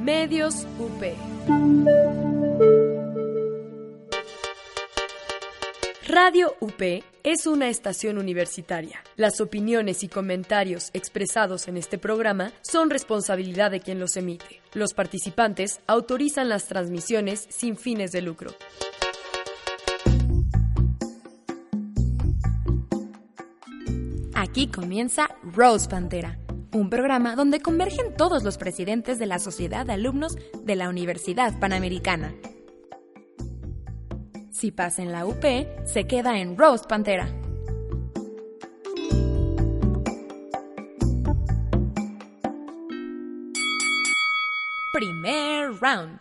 Medios UP. Radio UP es una estación universitaria. Las opiniones y comentarios expresados en este programa son responsabilidad de quien los emite. Los participantes autorizan las transmisiones sin fines de lucro. Aquí comienza Rose Pantera, un programa donde convergen todos los presidentes de la Sociedad de Alumnos de la Universidad Panamericana. Si pasa en la UP, se queda en Rose Pantera. Primer round.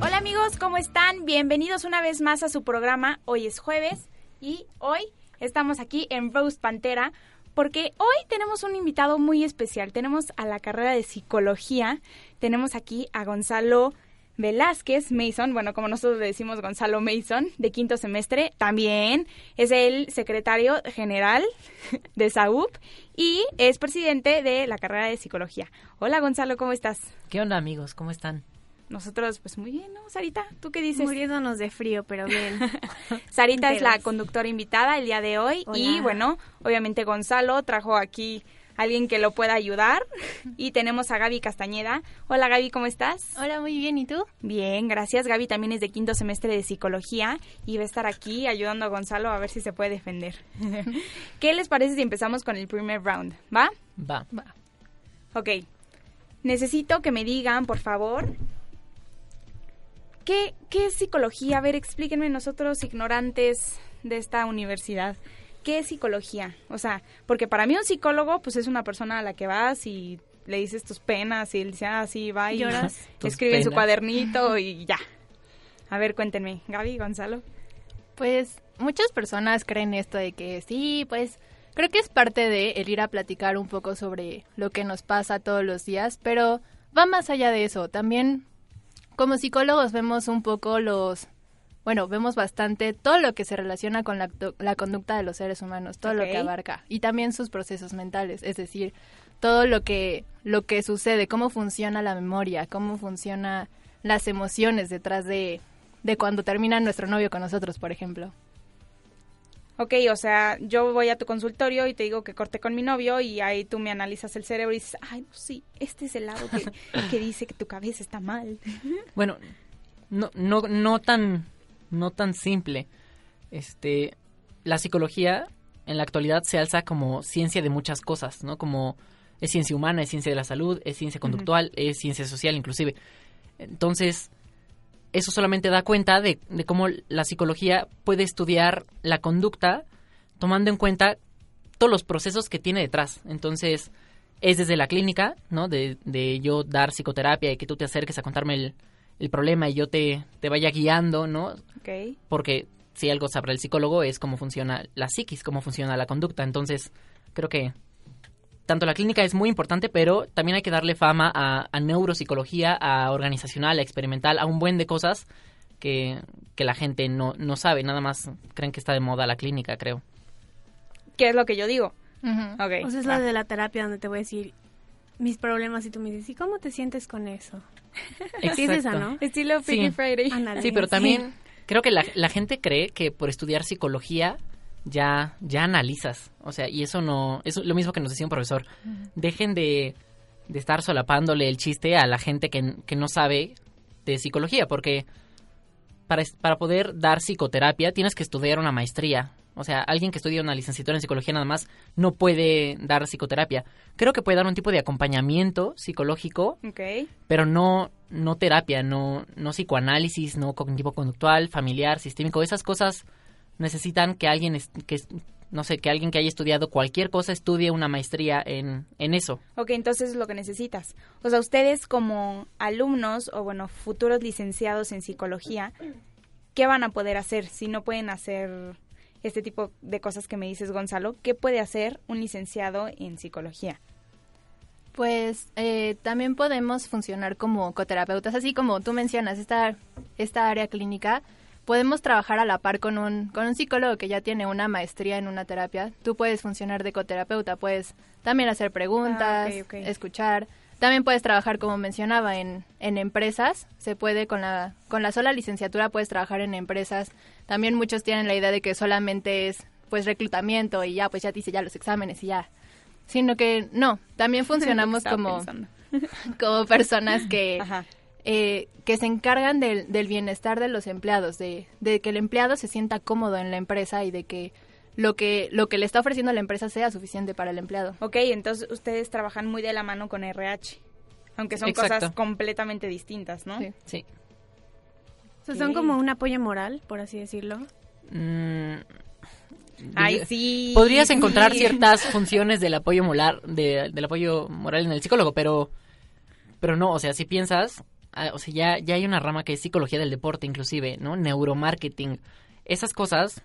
Hola amigos, ¿cómo están? Bienvenidos una vez más a su programa. Hoy es jueves y hoy estamos aquí en Rose Pantera porque hoy tenemos un invitado muy especial. Tenemos a la carrera de psicología, tenemos aquí a Gonzalo Velázquez Mason, bueno, como nosotros le decimos Gonzalo Mason, de quinto semestre, también es el secretario general de SAUP y es presidente de la carrera de psicología. Hola Gonzalo, ¿cómo estás? ¿Qué onda amigos? ¿Cómo están? Nosotros, pues muy bien, ¿no? Sarita, ¿tú qué dices? Muriéndonos de frío, pero bien. Sarita es la conductora invitada el día de hoy y bueno, obviamente Gonzalo trajo aquí a alguien que lo pueda ayudar y tenemos a Gaby Castañeda. Hola Gaby, ¿cómo estás? Hola, muy bien, ¿y tú? Bien, gracias. Gaby también es de quinto semestre de psicología y va a estar aquí ayudando a Gonzalo a ver si se puede defender. ¿Qué les parece si empezamos con el primer round? ¿Va? Va. Va. Ok. Necesito que me digan, por favor, ¿Qué, ¿Qué es psicología? A ver, explíquenme nosotros ignorantes de esta universidad. ¿Qué es psicología? O sea, porque para mí un psicólogo pues es una persona a la que vas y le dices tus penas y él dice, ah, sí, va y Lloras. escribe en su cuadernito y ya. A ver, cuéntenme. Gaby, Gonzalo. Pues muchas personas creen esto de que sí, pues creo que es parte de el ir a platicar un poco sobre lo que nos pasa todos los días, pero va más allá de eso. También como psicólogos vemos un poco los, bueno, vemos bastante todo lo que se relaciona con la, la conducta de los seres humanos, todo lo que abarca y también sus procesos mentales, es decir, todo lo que lo que sucede, cómo funciona la memoria, cómo funciona las emociones detrás de de cuando termina nuestro novio con nosotros, por ejemplo. Ok, o sea, yo voy a tu consultorio y te digo que corté con mi novio y ahí tú me analizas el cerebro y dices, ay, no, sí, este es el lado que, que dice que tu cabeza está mal. Bueno, no, no, no tan, no tan simple. Este, la psicología en la actualidad se alza como ciencia de muchas cosas, ¿no? Como es ciencia humana, es ciencia de la salud, es ciencia conductual, es ciencia social inclusive. Entonces, eso solamente da cuenta de, de cómo la psicología puede estudiar la conducta tomando en cuenta todos los procesos que tiene detrás. Entonces, es desde la clínica, ¿no? De, de yo dar psicoterapia y que tú te acerques a contarme el, el problema y yo te, te vaya guiando, ¿no? Ok. Porque si algo sabrá el psicólogo es cómo funciona la psiquis, cómo funciona la conducta. Entonces, creo que tanto la clínica es muy importante, pero también hay que darle fama a, a neuropsicología, a organizacional, a experimental, a un buen de cosas que, que la gente no, no sabe. Nada más creen que está de moda la clínica, creo. ¿Qué es lo que yo digo? O sea, es la de la terapia donde te voy a decir mis problemas y tú me dices, ¿y cómo te sientes con eso? Sí, es esa, ¿no? Estilo Sí. Friday. Sí, pero Sí. también creo que la, la gente cree que por estudiar psicología ya, ya analizas. O sea, y eso no, es lo mismo que nos decía un profesor. Dejen de, de estar solapándole el chiste a la gente que, que no sabe de psicología, porque para, para poder dar psicoterapia tienes que estudiar una maestría. O sea, alguien que estudia una licenciatura en psicología nada más no puede dar psicoterapia. Creo que puede dar un tipo de acompañamiento psicológico pero no no terapia, no no psicoanálisis, no cognitivo conductual, familiar, sistémico, esas cosas necesitan que alguien es- que no sé, que alguien que haya estudiado cualquier cosa estudie una maestría en en eso. Ok, entonces es lo que necesitas. O sea, ustedes como alumnos o bueno, futuros licenciados en psicología, ¿qué van a poder hacer si no pueden hacer este tipo de cosas que me dices, Gonzalo? ¿Qué puede hacer un licenciado en psicología? Pues eh, también podemos funcionar como coterapeutas, así como tú mencionas, esta, esta área clínica, podemos trabajar a la par con un, con un psicólogo que ya tiene una maestría en una terapia. Tú puedes funcionar de coterapeuta, puedes también hacer preguntas, Ah, escuchar. También puedes trabajar, como mencionaba, en, en empresas. Se puede, con la, con la sola licenciatura puedes trabajar en empresas. También muchos tienen la idea de que solamente es pues reclutamiento y ya, pues ya te hice ya los exámenes y ya. Sino que no, también funcionamos como, como personas que, eh, que se encargan del, del, bienestar de los empleados, de, de que el empleado se sienta cómodo en la empresa y de que lo que lo que le está ofreciendo la empresa sea suficiente para el empleado. Ok, entonces ustedes trabajan muy de la mano con RH, aunque son cosas completamente distintas, ¿no? Sí. son como un apoyo moral, por así decirlo. Mm, Ay, sí. Podrías encontrar ciertas funciones del apoyo moral, de, del apoyo moral en el psicólogo, pero, pero no, o sea, si piensas, o sea, ya, ya hay una rama que es psicología del deporte, inclusive, ¿no? Neuromarketing. Esas cosas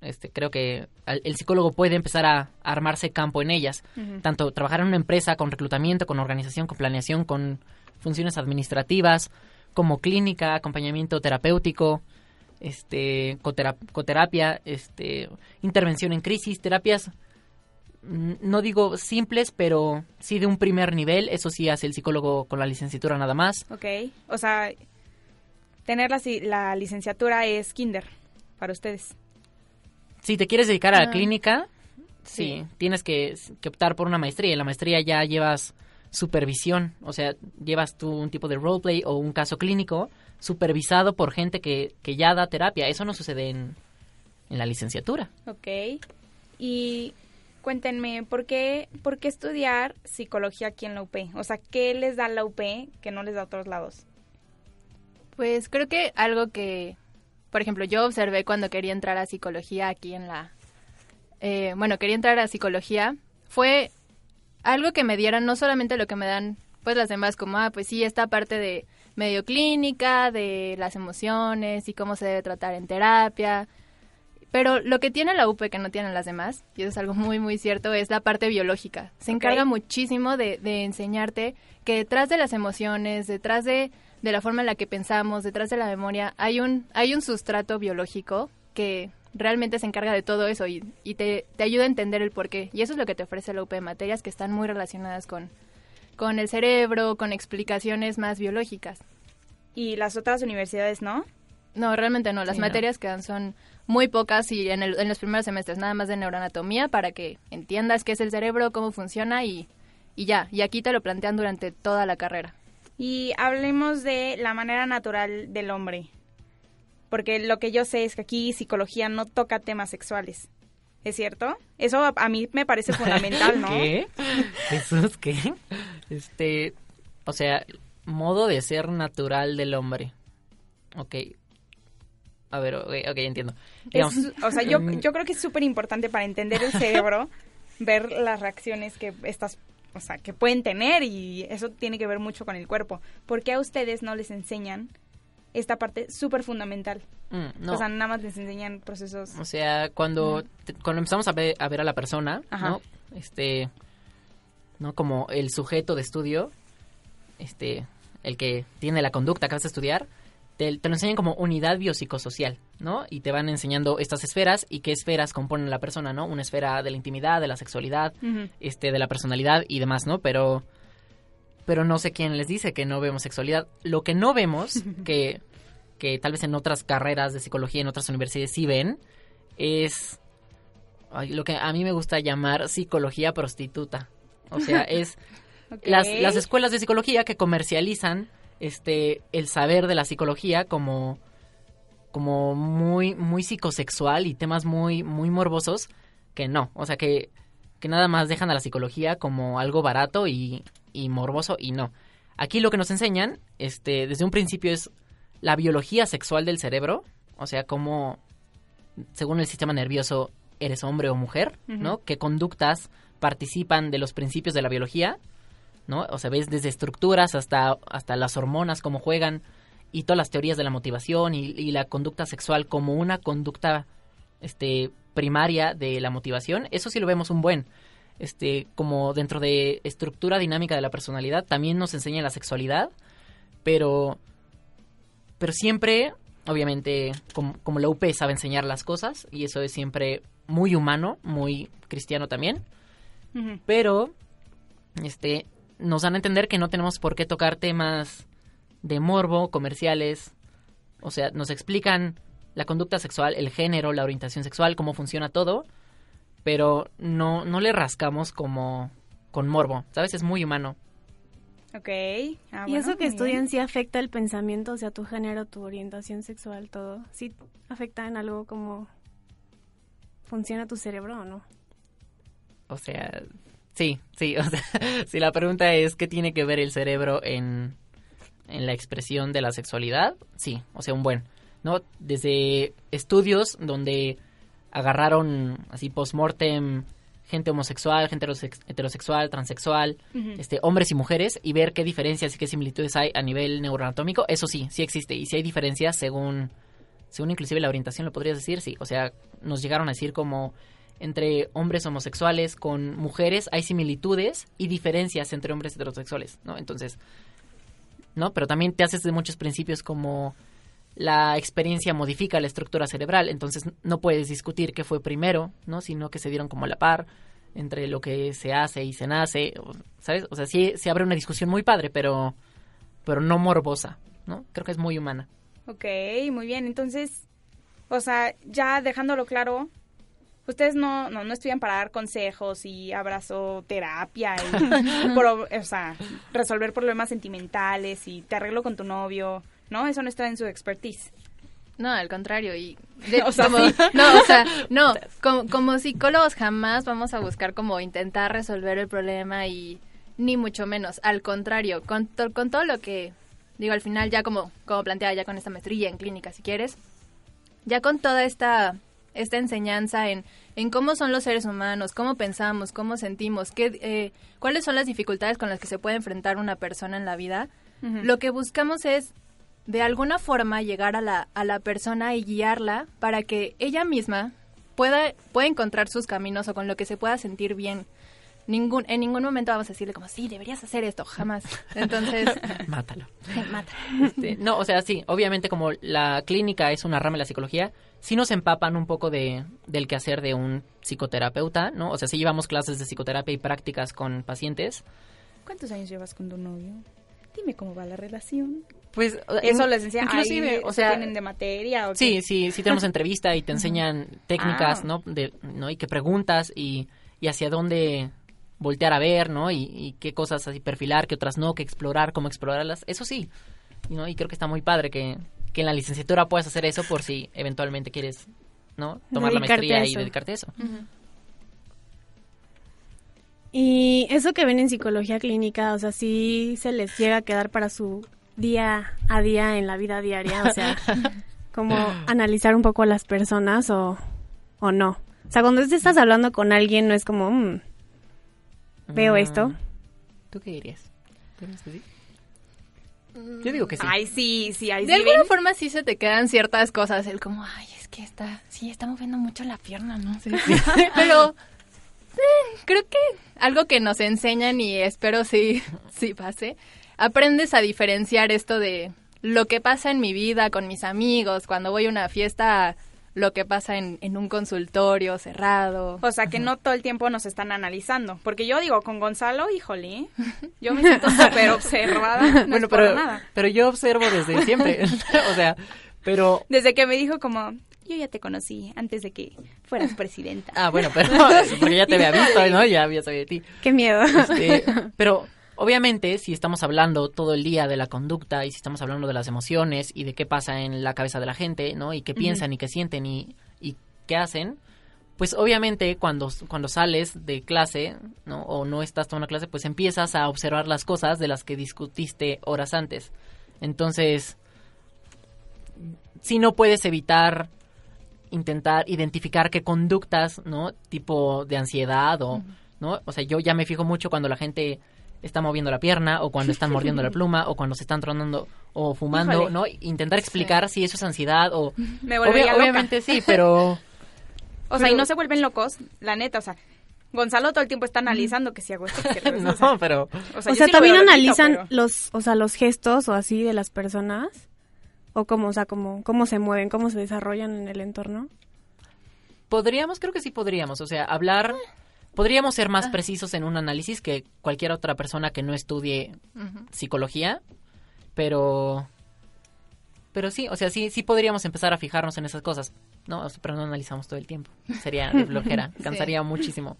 este, creo que el psicólogo puede empezar a, armarse campo en ellas. Tanto trabajar en una empresa con reclutamiento, con organización, con planeación, con funciones administrativas, como clínica, acompañamiento terapéutico, este, coterapia, este, intervención en crisis, terapias, no digo simples, pero sí de un primer nivel. Eso sí hace el psicólogo con la licenciatura nada más. Ok, o sea, tener la, la licenciatura es kinder para ustedes. Si te quieres dedicar a la ah. clínica, sí, tienes que, optar por una maestría. En la maestría ya llevas supervisión, o sea, llevas tú un tipo de roleplay o un caso clínico supervisado por gente que, que ya da terapia. Eso no sucede en, en la licenciatura. Ok. Y cuéntenme, ¿por qué, ¿por qué estudiar psicología aquí en la UP? O sea, ¿qué les da la UP que no les da a otros lados? Pues creo que algo que por ejemplo, yo observé cuando quería entrar a psicología aquí en la... Eh, bueno, quería entrar a psicología, fue algo que me dieran no solamente lo que me dan pues las demás, como, ah, pues sí, esta parte de medio clínica, de las emociones y cómo se debe tratar en terapia. Pero lo que tiene la UP que no tienen las demás, y eso es algo muy, muy cierto, es la parte biológica. Se encarga muchísimo de, de enseñarte que detrás de las emociones, detrás de de la forma en la que pensamos, detrás de la memoria, hay un, hay un sustrato biológico que realmente se encarga de todo eso y, y te, te, ayuda a entender el porqué. Y eso es lo que te ofrece la UP de materias que están muy relacionadas con, con el cerebro, con explicaciones más biológicas. ¿Y las otras universidades no? No, realmente no. Las materias que dan son muy pocas y en, el, en los primeros semestres nada más de neuroanatomía para que entiendas qué es el cerebro, cómo funciona y, y ya. Y aquí te lo plantean durante toda la carrera. Y hablemos de la manera natural del hombre. Porque lo que yo sé es que aquí psicología no toca temas sexuales. ¿Es cierto? Eso a, mí me parece fundamental, ¿no? ¿Qué? ¿Eso es qué? Este, o sea, modo de ser natural del hombre. Ok. A ver, ok, okay entiendo. o sea, yo, yo creo que es súper importante para entender el cerebro ver las reacciones que estas o sea, que pueden tener y eso tiene que ver mucho con el cuerpo. ¿Por qué a ustedes no les enseñan esta parte súper fundamental? Mm, o sea, nada más les enseñan procesos. O sea, cuando, cuando empezamos a ver, a ver a la persona, ¿no? Este, ¿no? Como el sujeto de estudio, este, el que tiene la conducta que vas a estudiar, te, lo enseñan como unidad biopsicosocial, ¿no? Y te van enseñando estas esferas y qué esferas componen la persona, ¿no? Una esfera de la intimidad, de la sexualidad, este, de la personalidad y demás, ¿no? Pero, pero no sé quién les dice que no vemos sexualidad. Lo que no vemos, que, que tal vez en otras carreras de psicología, en otras universidades sí ven, es lo que a mí me gusta llamar psicología prostituta. O sea, es las, las escuelas de psicología que comercializan este el saber de la psicología como como muy muy psicosexual y temas muy muy morbosos que no, o sea que que nada más dejan a la psicología como algo barato y, y morboso y no. Aquí lo que nos enseñan, este, desde un principio es la biología sexual del cerebro, o sea, cómo, según el sistema nervioso, eres hombre o mujer, ¿no? Qué conductas participan de los principios de la biología ¿no? O sea, ves desde estructuras hasta, hasta las hormonas, cómo juegan, y todas las teorías de la motivación y, la conducta sexual como una conducta este, primaria de la motivación, eso sí lo vemos un buen. Este, como dentro de estructura dinámica de la personalidad, también nos enseña la sexualidad, pero, pero siempre, obviamente, como, como la UP sabe enseñar las cosas, y eso es siempre muy humano, muy cristiano también, pero este nos dan a entender que no tenemos por qué tocar temas de morbo, comerciales. O sea, nos explican la conducta sexual, el género, la orientación sexual, cómo funciona todo, pero no, no le rascamos como con morbo, ¿sabes? Es muy humano. Ok. Ah, ¿Y eso que estudian sí afecta el pensamiento, o sea, tu género, tu orientación sexual, todo? ¿Sí afecta en algo como funciona tu cerebro o no? O sea, sí, sí, o sea, si la pregunta es qué tiene que ver el cerebro en, en la expresión de la sexualidad, sí, o sea, un buen, ¿no? Desde estudios donde agarraron así post-mortem gente homosexual, gente heterosexual, transexual, este, hombres y mujeres, y ver qué diferencias y qué similitudes hay a nivel neuroanatómico, eso sí, sí existe. Y si hay diferencias según, según inclusive la orientación, lo podrías decir, sí. O sea, nos llegaron a decir como entre hombres homosexuales con mujeres hay similitudes y diferencias entre hombres heterosexuales, ¿no? Entonces, ¿no? Pero también te haces de muchos principios como la experiencia modifica la estructura cerebral, entonces no puedes discutir qué fue primero, ¿no? Sino que se dieron como a la par entre lo que se hace y se nace, ¿sabes? O sea, sí se abre una discusión muy padre, pero pero no morbosa, ¿no? Creo que es muy humana. Ok, muy bien. Entonces, o sea, ya dejándolo claro, ustedes no, no, no estudian para dar consejos y abrazoterapia y, o sea, resolver problemas sentimentales y te arreglo con tu novio ¿no? Eso no está en su expertise. No, al contrario, y o sea, no, o sea, no, como, psicólogos jamás vamos a buscar como intentar resolver el problema y ni mucho menos, al contrario, con, con todo lo que digo al final ya como como plantea ya con esta maestría en clínica si quieres, ya con toda esta esta enseñanza en, en cómo son los seres humanos, cómo pensamos, cómo sentimos, qué, eh, cuáles son las dificultades con las que se puede enfrentar una persona en la vida, lo que buscamos es de alguna forma llegar a la, a la persona y guiarla para que ella misma pueda, pueda encontrar sus caminos o con lo que se pueda sentir bien. Ningún, en ningún momento vamos a decirle como, sí, deberías hacer esto, jamás. Entonces... Mátalo. mátalo. Este, no, o sea, sí, obviamente como la clínica es una rama de la psicología, sí nos empapan un poco de, del quehacer de un psicoterapeuta, ¿no? O sea, sí llevamos clases de psicoterapia y prácticas con pacientes. ¿Cuántos años llevas con tu novio? Dime cómo va la relación. Pues eso les decía, inclusive, o sea, tienen de materia. sí, sí, sí tenemos entrevista y te enseñan técnicas, ah. ¿no? De, ¿no? Y que preguntas y, y hacia dónde voltear a ver, ¿no? Y, qué cosas así perfilar, qué otras no, qué explorar, cómo explorarlas. Eso sí, ¿no? Y creo que está muy padre que, que en la licenciatura puedas hacer eso por si eventualmente quieres, ¿no? Tomar la maestría y dedicarte a eso. Y eso que ven en psicología clínica, o sea, sí se les llega a quedar para su día a día en la vida diaria, o sea, como analizar un poco a las personas o, o no. O sea, cuando estás hablando con alguien no es como, mm, veo mm. esto. ¿Tú qué dirías? Yo digo que sí. Ay, sí, sí, De alguna forma sí se te quedan ciertas cosas, el como, ay, es que está, sí, está moviendo mucho la pierna, ¿no? Sí. Pero eh, creo que algo que nos enseñan y espero sí, sí pase, aprendes a diferenciar esto de lo que pasa en mi vida con mis amigos, cuando voy a una fiesta, lo que pasa en, un consultorio cerrado. O sea, que no todo el tiempo nos están analizando. Porque yo digo, con Gonzalo, híjole, yo me siento súper observada. bueno, pero, pero yo observo desde siempre. o sea, pero... Desde que me dijo como, yo ya te conocí antes de que fueras presidenta. Ah, bueno, pero porque ya te había visto, ¿no? Ya había sabido de ti. Qué miedo. Este, pero obviamente, si estamos hablando todo el día de la conducta y si estamos hablando de las emociones y de qué pasa en la cabeza de la gente, ¿no? Y qué piensan y qué sienten y, y qué hacen, pues obviamente cuando, cuando sales de clase, ¿no? O no estás tomando clase, pues empiezas a observar las cosas de las que discutiste horas antes. Entonces, si no puedes evitar intentar identificar qué conductas, ¿no? Tipo de ansiedad o, ¿no? O sea, yo ya me fijo mucho cuando la gente está moviendo la pierna o cuando están mordiendo la pluma o cuando se están tronando o fumando, ¿no? Intentar explicar si eso es ansiedad o... Me Obviamente sí, pero... O sea, y no se vuelven locos, la neta, o sea, Gonzalo todo el tiempo está analizando que si hago esto. Que no, pero... O sea, también analizan los, o sea, los gestos o así de las personas o cómo, o sea, cómo, cómo se mueven, cómo se desarrollan en el entorno? Podríamos, creo que sí podríamos, o sea, hablar podríamos ser más precisos en un análisis que cualquier otra persona que no estudie psicología, pero pero sí, o sea, sí sí podríamos empezar a fijarnos en esas cosas. No, pero no analizamos todo el tiempo. Sería de flojera, Sí. cansaría muchísimo.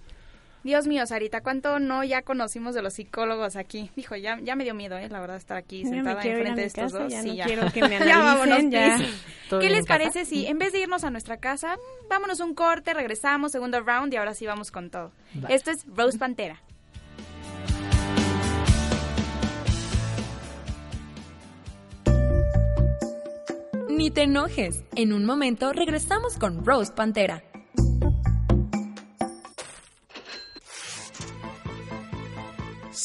Dios mío, Sarita, ¿cuánto no ya conocimos de los psicólogos aquí? Dijo, ya, ya me dio miedo, ¿eh? La verdad, estar aquí sentada enfrente de estos casa, dos. ya sí, no ya. quiero que me Ya vámonos, ya. please. ¿Todo ¿Qué les parece si en vez de irnos a nuestra casa, vámonos un corte, regresamos, segundo round y ahora sí vamos con todo? Esto es Rose Pantera. Ni te enojes. En un momento regresamos con Rose Pantera.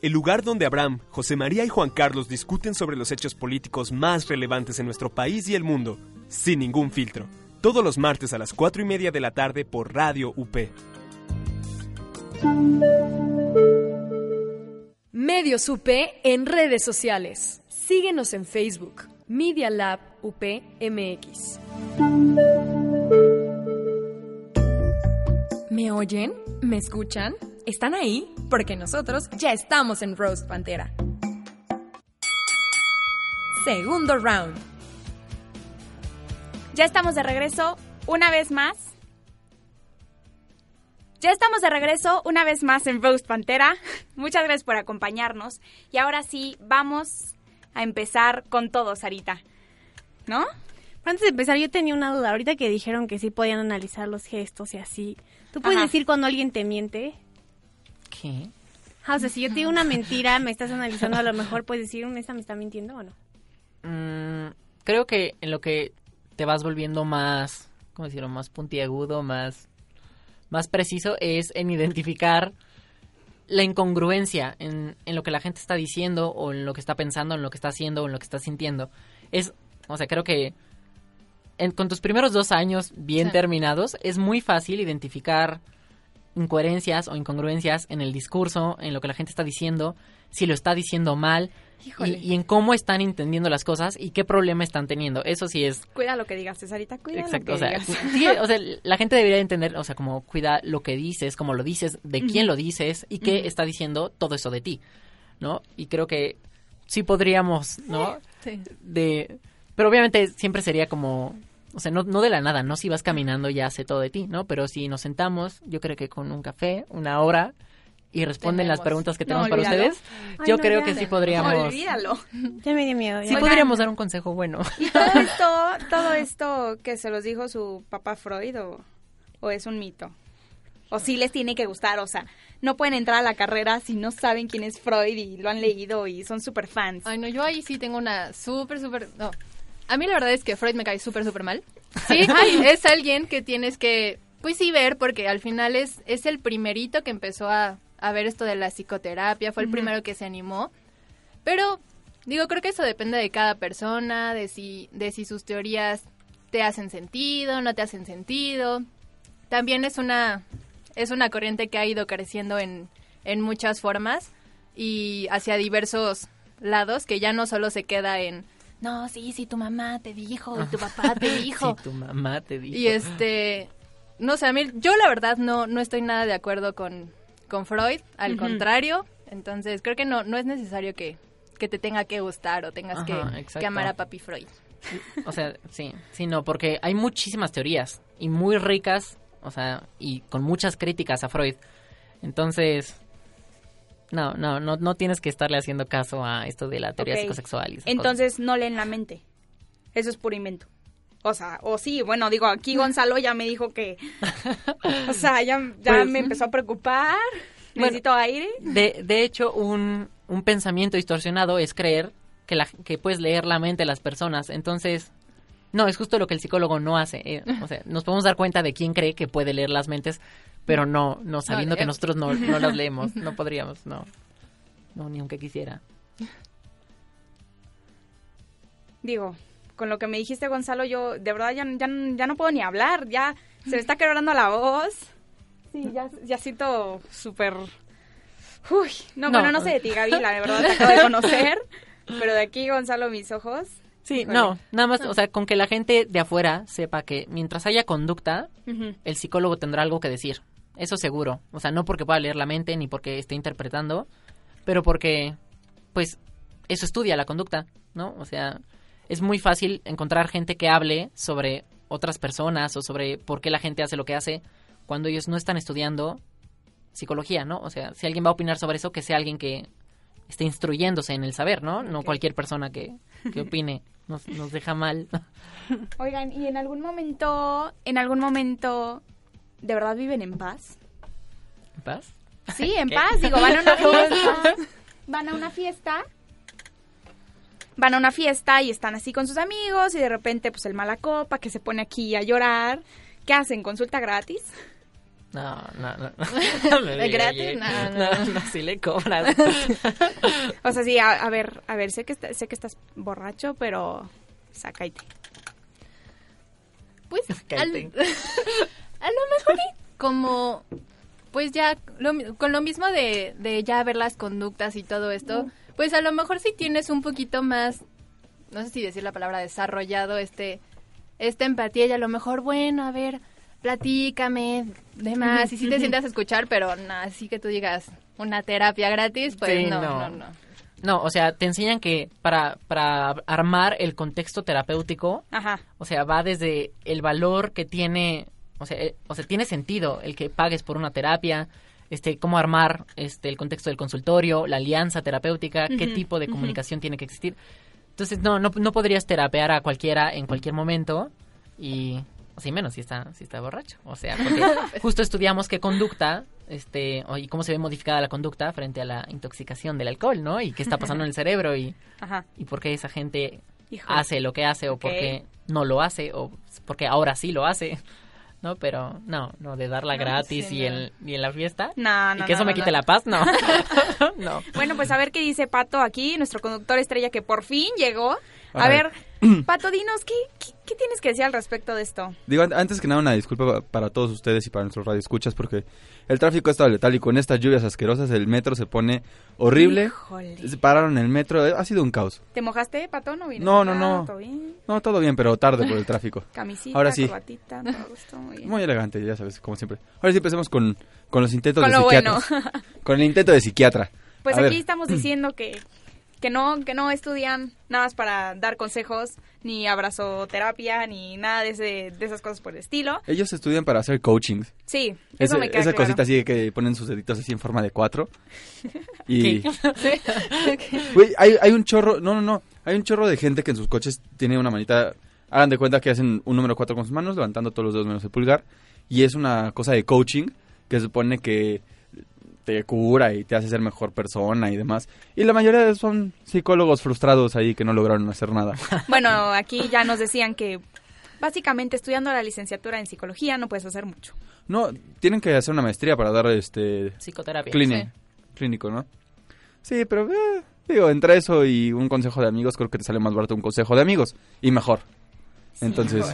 el lugar donde Abraham, José María y Juan Carlos discuten sobre los hechos políticos más relevantes en nuestro país y el mundo, sin ningún filtro. Todos los martes a las 4 y media de la tarde por Radio UP. Medios UP en redes sociales. Síguenos en Facebook, Media Lab UP MX. ¿Me oyen? ¿Me escuchan? ¿Están ahí? Porque nosotros ya estamos en Rose Pantera. Segundo round. Ya estamos de regreso una vez más. Ya estamos de regreso una vez más en Roast Pantera. Muchas gracias por acompañarnos. Y ahora sí, vamos a empezar con todo, Sarita. ¿No? Antes de empezar, yo tenía una duda. Ahorita que dijeron que sí podían analizar los gestos y así. ¿Tú puedes Ajá. decir cuando alguien te miente? ¿Qué? Ah, o sea, si yo te digo una mentira, me estás analizando, a lo mejor puedes decir, "Mm, ¿esta me está mintiendo o no? Mm, creo que en lo que te vas volviendo más, ¿cómo decirlo? Más puntiagudo, más, más preciso es en identificar la incongruencia en, en lo que la gente está diciendo o en lo que está pensando, en lo que está haciendo o en lo que está sintiendo. Es, o sea, creo que en- con tus primeros dos años bien Sí. terminados es muy fácil identificar incoherencias o incongruencias en el discurso, en lo que la gente está diciendo, si lo está diciendo mal y, en cómo están entendiendo las cosas y qué problema están teniendo. Eso sí es Cuida lo que digas, Sarita. Cuida exacto. lo O que sea, digas. sí, o sea, la gente debería entender, o sea, como cuida lo que dices, cómo lo dices, de quién lo dices y qué está diciendo todo eso de ti, ¿no? Y creo que sí podríamos, ¿no? Sí. de pero obviamente siempre sería como o sea no, no de la nada no si vas caminando ya sé todo de ti no pero si nos sentamos yo creo que con un café una hora y responden las preguntas que No, tenemos para ustedes Ay, yo no, creo que sí podríamos Olvídalo. Ya me dio miedo. sí ya. podríamos dar un consejo bueno ¿Y todo esto, todo esto que se los dijo su papá Freud o, o es un mito? O sí les tiene que gustar, o sea, no pueden entrar a la carrera si no saben quién es Freud y lo han leído y son súper fans. Ay, no, yo ahí sí tengo una súper, súper... No. A mí la verdad es que Freud me cae súper, súper mal. Sí, es alguien que tienes que, pues sí, ver, porque al final es, es el primerito que empezó a, a ver esto de la psicoterapia, fue el primero que se animó. Pero, digo, creo que eso depende de cada persona, de si, de si sus teorías te hacen sentido, no te hacen sentido. También es una, es una corriente que ha ido creciendo en, en muchas formas y hacia diversos lados, que ya no solo se queda en, no, sí, sí, tu mamá te dijo y tu papá te dijo. si tu mamá te dijo. Y este, no sé, a mí, yo la verdad no, no estoy nada de acuerdo con, con Freud, al contrario, entonces creo que no, no es necesario que, que te tenga que gustar o tengas Ajá, que, que amar a papi Freud. o sea sí sí no porque hay muchísimas teorías y muy ricas o sea y con muchas críticas a Freud. Entonces no no no no tienes que estarle haciendo caso a esto de la teoría psicosexual y cosas. Entonces no leen la mente. Eso es puro invento. O sea, o sí, bueno, digo, aquí Gonzalo ya me dijo que... O sea, ya, ya Pues, me empezó a preocupar. Necesito aire. De, de hecho, un, un pensamiento distorsionado es creer que, la, que puedes leer la mente de las personas. Entonces, no, es justo lo que el psicólogo no hace. eh, o sea, nos podemos dar cuenta de quién cree que puede leer las mentes, pero no, no sabiendo que leemos. nosotros no, no las leemos. No podríamos, no. No, ni aunque quisiera. digo, con lo que me dijiste, Gonzalo, yo de verdad ya, ya, ya no puedo ni hablar, ya se me está quebrando la voz. Sí, ya, ya siento súper... Uy, no, No. bueno, no sé de ti, Gaby, la verdad te acabo de conocer, pero de aquí, Gonzalo, mis ojos. Sí, híjole. no, nada más, o sea, con que la gente de afuera sepa que mientras haya conducta, el psicólogo tendrá algo que decir. Eso seguro. O sea, no porque pueda leer la mente ni porque esté interpretando, pero porque, pues, eso estudia la conducta, ¿no? O sea, es muy fácil encontrar gente que hable sobre otras personas o sobre por qué la gente hace lo que hace cuando ellos no están estudiando psicología, ¿no? O sea, si alguien va a opinar sobre eso, que sea alguien que esté instruyéndose en el saber, ¿no? No cualquier persona que, que opine nos, nos deja mal. Oigan, ¿y en algún momento, en algún momento, de verdad viven en paz? ¿En paz? Sí, en ¿Qué? paz. Digo, van a una fiesta. Van a una fiesta. Van a una fiesta y están así con sus amigos y de repente, pues el mala copa que se pone aquí a llorar. ¿Qué hacen? ¿Consulta gratis? No, no, no. no. ¿Gratis? No, no, no. no, sí le cobras. O sea, sí, a, a ver, a ver, sé que, está- sé que estás borracho, pero sácate. Pues al-. A lo mejor y como pues ya lo con lo mismo de, de ya ver las conductas y todo esto, pues a lo mejor si tienes un poquito más, no sé si decir la palabra desarrollado este esta empatía y a lo mejor bueno, a ver, platícame, demás, y si te sientas a escuchar, pero nada, así que tú digas una terapia gratis, pues Sí, no, no. no, no. No, o sea, te enseñan que para, para armar el contexto terapéutico, Ajá. o sea, va desde el valor que tiene, o sea, eh, o sea, tiene sentido el que pagues por una terapia, este, cómo armar este el contexto del consultorio, la alianza terapéutica, qué tipo de comunicación tiene que existir. Entonces, no, no, no podrías terapear a cualquiera en cualquier momento y, o sea, y menos si está, si está borracho. O sea, porque justo estudiamos qué conducta, este, y cómo se ve modificada la conducta frente a la intoxicación del alcohol, ¿no? Y qué está pasando en el cerebro y, Ajá. y por qué esa gente Híjole. hace lo que hace o por qué no lo hace o porque ahora sí lo hace. ¿No? Pero no, no, de darla No, gratis sí, y, en, y en la fiesta. No, y no, que eso me quite la paz, no. no. Bueno, pues a ver qué dice Pato aquí, nuestro conductor estrella que por fin llegó. A, ver. Pato, dinos, ¿qué, qué, qué tienes que decir al respecto de esto? Digo, an- antes que nada, una disculpa para todos ustedes y para nuestros radioescuchas porque el tráfico está letal y con estas lluvias asquerosas el metro se pone horrible. Híjole. Pararon el metro, eh, ha sido un caos. ¿Te mojaste, Pato? No, vienes No, no, no. ¿Todo bien? No, todo bien, pero tarde por el tráfico. Camisita, Ahora sí. corbatita, todo esto, muy bien. Muy elegante, ya sabes, como siempre. Ahora sí empecemos con, con los intentos Con de lo bueno. psiquiatra. con el intento de psiquiatra. Pues A aquí ver, estamos diciendo que, que no que no estudian nada más para dar consejos, ni abrazoterapia, ni nada de, ese, de esas cosas por el estilo. Ellos estudian para hacer coaching. Sí, eso Ese- me queda esa claro. cosita así que ponen sus deditos así en forma de cuatro. Y... Güey, hay, hay un chorro, no, no, no, hay un chorro de gente que en sus coches tiene una manita, hagan de cuenta que hacen un número 4 con sus manos, levantando todos los dedos menos el pulgar, y es una cosa de coaching que supone que te cura y te hace ser mejor persona y demás. Y la mayoría son psicólogos frustrados ahí que no lograron hacer nada. Bueno, aquí ya nos decían que básicamente estudiando la licenciatura en psicología no puedes hacer mucho. No, tienen que hacer una maestría para dar este Psicoterapia. clíni- Sí. clínico, ¿no? Sí, pero eh, digo, entre eso y un consejo de amigos, creo que te sale más barato un consejo de amigos y mejor. Entonces.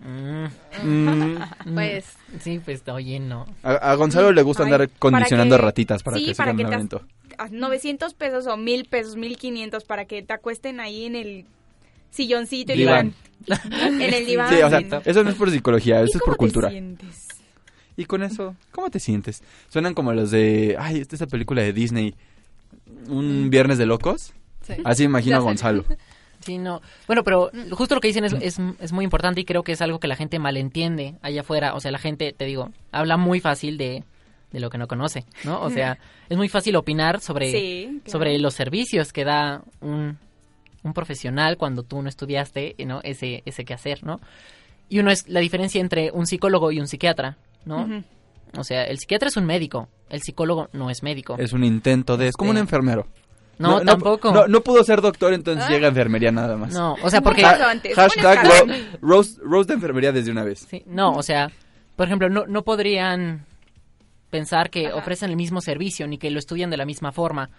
Mm, mm, Pues sí, pues oye, no. a, a Gonzalo le gusta Ay, andar para condicionando que- ratitas para sí, que para sigan que el te evento. a 900 pesos o 1000 pesos, 1500 para que te acuesten ahí en el silloncito y Diván. digan, en el diván. Sí, o sea, eso no es por psicología, ¿Y eso es cómo por te cultura. sientes? Y con eso, ¿cómo te sientes? Suenan como los de, ay, esta esa película de Disney, Un Viernes de Locos. sí. Así imagino a sé. Gonzalo. Sí, no. Bueno, pero justo lo que dicen es, es, es muy importante y creo que es algo que la gente malentiende allá afuera. O sea, la gente, te digo, habla muy fácil de, de lo que no conoce, ¿no? O sea, es muy fácil opinar sobre, Sí, claro. sobre los servicios que da un, un profesional cuando tú no estudiaste, ¿no? Ese, ese quehacer, ¿no? Y uno es la diferencia entre un psicólogo y un psiquiatra, ¿no? O sea, el psiquiatra es un médico, el psicólogo no es médico. Es un intento de, es como un enfermero. No, tampoco. No, no pudo ser doctor, entonces Ah. llega a enfermería nada más. No, o sea, porque... Ha- hashtag ro- roast, roast de enfermería desde una vez. Sí, no, o sea, por ejemplo, no, no podrían pensar que Ajá. ofrecen el mismo servicio ni que lo estudian de la misma forma.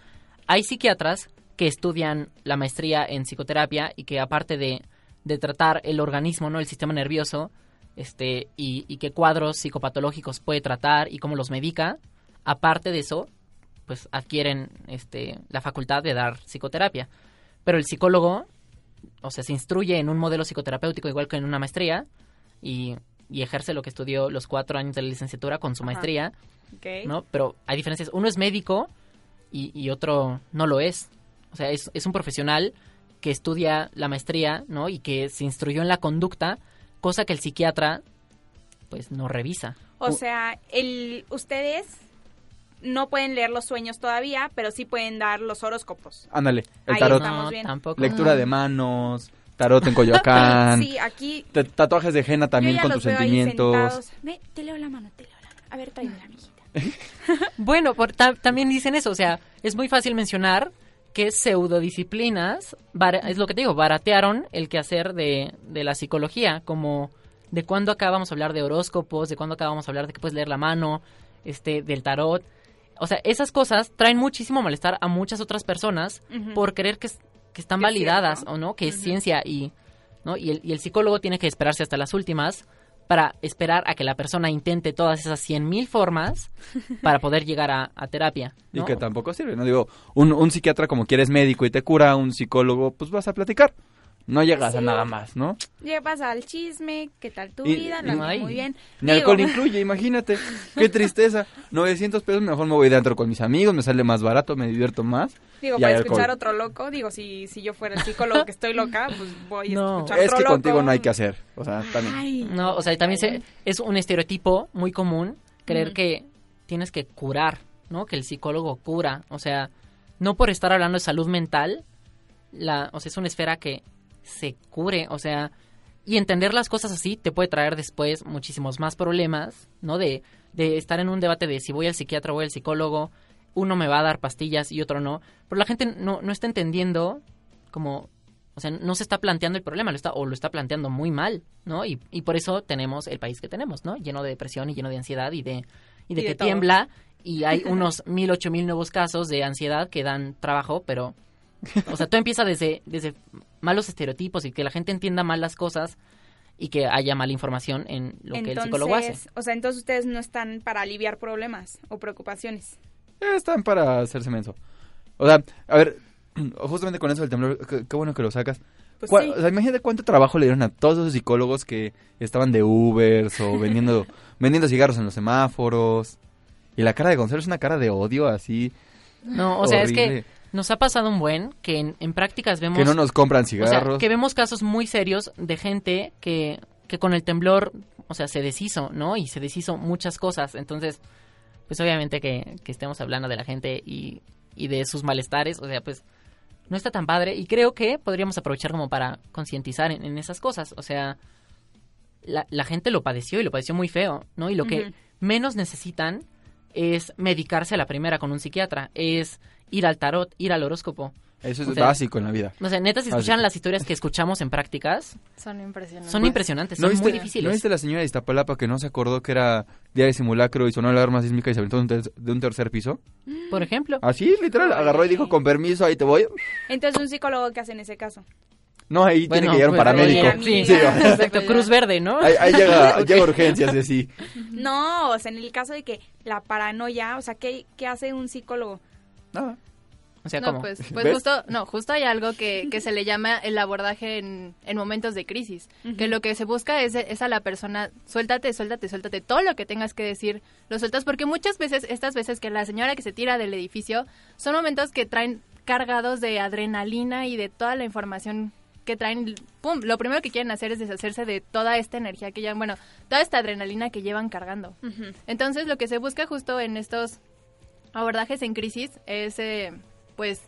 Hay psiquiatras que estudian la maestría en psicoterapia y que aparte de, de tratar el organismo, ¿no? El sistema nervioso, este, y, y qué cuadros psicopatológicos puede tratar y cómo los medica, aparte de eso, pues adquieren este, la facultad de dar psicoterapia. Pero el psicólogo, o sea, se instruye en un modelo psicoterapéutico igual que en una maestría y, y ejerce lo que estudió los cuatro años de la licenciatura con su maestría. ¿no? Pero hay diferencias. Uno es médico y, y otro no lo es. O sea, es, es un profesional que estudia la maestría, ¿no? Y que se instruyó en la conducta, cosa que el psiquiatra, pues, no revisa. O sea, el, ustedes no pueden leer los sueños todavía, pero sí pueden dar los horóscopos. Ándale, el Ahí tarot. estamos bien. Lectura de manos, tarot en Coyoacán. Sí, aquí ta- Tatuajes de henna también con tus sentimientos. Ve, te leo la mano, te leo la mano. A ver, tráeme la mijita. Bueno, por- ta- también dicen eso, o sea, es muy fácil mencionar que pseudodisciplinas, es lo que te digo, baratearon el quehacer de, de la psicología, como de cuándo acá vamos a hablar de horóscopos, de cuándo acá vamos a hablar de que puedes leer la mano, este, del tarot. O sea, esas cosas traen muchísimo malestar a muchas otras personas por creer que, es- que están Que validadas cierto. o no, que es ciencia y, ¿no? y, el, y el psicólogo tiene que esperarse hasta las últimas para esperar a que la persona intente todas esas 100.000 formas para poder llegar a, a terapia. Y que tampoco sirve, ¿no? Digo, un, un psiquiatra como quieres médico y te cura, un psicólogo, pues vas a platicar. No llegas a nada más, ¿no? Llevas al chisme, ¿qué tal tu Y- vida? y- Ay. muy bien. Ni Digo, alcohol incluye, imagínate. Qué tristeza. 900 pesos, mejor me voy de antro con mis amigos, me sale más barato, me divierto más. Digo, y para escuchar alcohol. otro loco, digo, si, si yo fuera el psicólogo que estoy loca, pues voy a No, escuchar Es otro que loco. contigo no hay que hacer. O sea, también. Ay, No, o sea, también se- es un estereotipo muy común creer que tienes que curar, ¿no? Que el psicólogo cura. O sea, no por estar hablando de salud mental, la, o sea, es una esfera que se cure, o sea, y entender las cosas así te puede traer después muchísimos más problemas, ¿no? De, de estar en un debate de si voy al psiquiatra o voy al psicólogo, uno me va a dar pastillas y otro no. Pero la gente no, no está entendiendo como, o sea, no se está planteando el problema, lo está, o lo está planteando muy mal, ¿no? Y, y por eso tenemos el país que tenemos, ¿no? Lleno de depresión y lleno de ansiedad y de, y de Y que tiembla y hay unos mil, ocho mil nuevos casos de ansiedad que dan trabajo, pero, o sea, todo empieza desde, desde malos estereotipos y que la gente entienda mal las cosas y que haya mala información en lo que el psicólogo hace. Entonces, o sea, entonces ustedes no están para aliviar problemas o preocupaciones. Eh, Están para hacerse menso. O sea, a ver, justamente con eso del temblor, qué, qué bueno que lo sacas. Pues sí. O sea, imagínate cuánto trabajo le dieron a todos esos psicólogos que estaban de Ubers o vendiendo, vendiendo cigarros en los semáforos. Y la cara de Gonzalo es una cara de odio así. No, o sea, es que. Nos ha pasado un buen que en, en prácticas vemos... Que no nos compran O sea, cigarros. que vemos casos muy serios de gente que, que con el temblor, o sea, se deshizo, ¿no? Y se deshizo muchas cosas. Entonces, pues obviamente que, que estemos hablando de la gente y, y de sus malestares, o sea, pues no está tan padre. Y creo que podríamos aprovechar como para concientizar en, en esas cosas. O sea, la, la gente lo padeció y lo padeció muy feo, ¿no? Y lo que menos necesitan es medicarse a la primera con un psiquiatra, es ir al tarot, ir al horóscopo. Eso es O sea, básico en la vida. O sea, neta, si Básico. escuchan las historias que escuchamos en prácticas, Son impresionantes. son impresionantes, ¿No son viste, muy difíciles. ¿No viste la señora de Iztapalapa que no se acordó que era día de simulacro y sonó la alarma sísmica y se aventó de un, ter- de un tercer piso? Por ejemplo. Así, literal, agarró y dijo, con permiso, ahí te voy. Entonces, un psicólogo, ¿qué hace en ese caso? No, ahí tiene Bueno, que llegar un pues, paramédico. oye, Sí, Sí, exacto, Cruz Verde, ¿no? ahí, ahí llega, llega urgencias de sí. No, o sea, en el caso de que la paranoia, o sea, ¿qué, qué hace un psicólogo? Nada. O sea, No, ¿cómo? pues, pues ¿Ves? justo, no, justo hay algo que, que se le llama el abordaje en, en momentos de crisis, que lo que se busca es, es a la persona, suéltate, suéltate, suéltate, todo lo que tengas que decir, lo sueltas, porque muchas veces, estas veces que la señora que se tira del edificio, son momentos que traen cargados de adrenalina y de toda la información que traen, pum, lo primero que quieren hacer es deshacerse de toda esta energía que llevan, bueno, toda esta adrenalina que llevan cargando. Entonces, lo que se busca justo en estos abordajes en crisis es, eh, pues,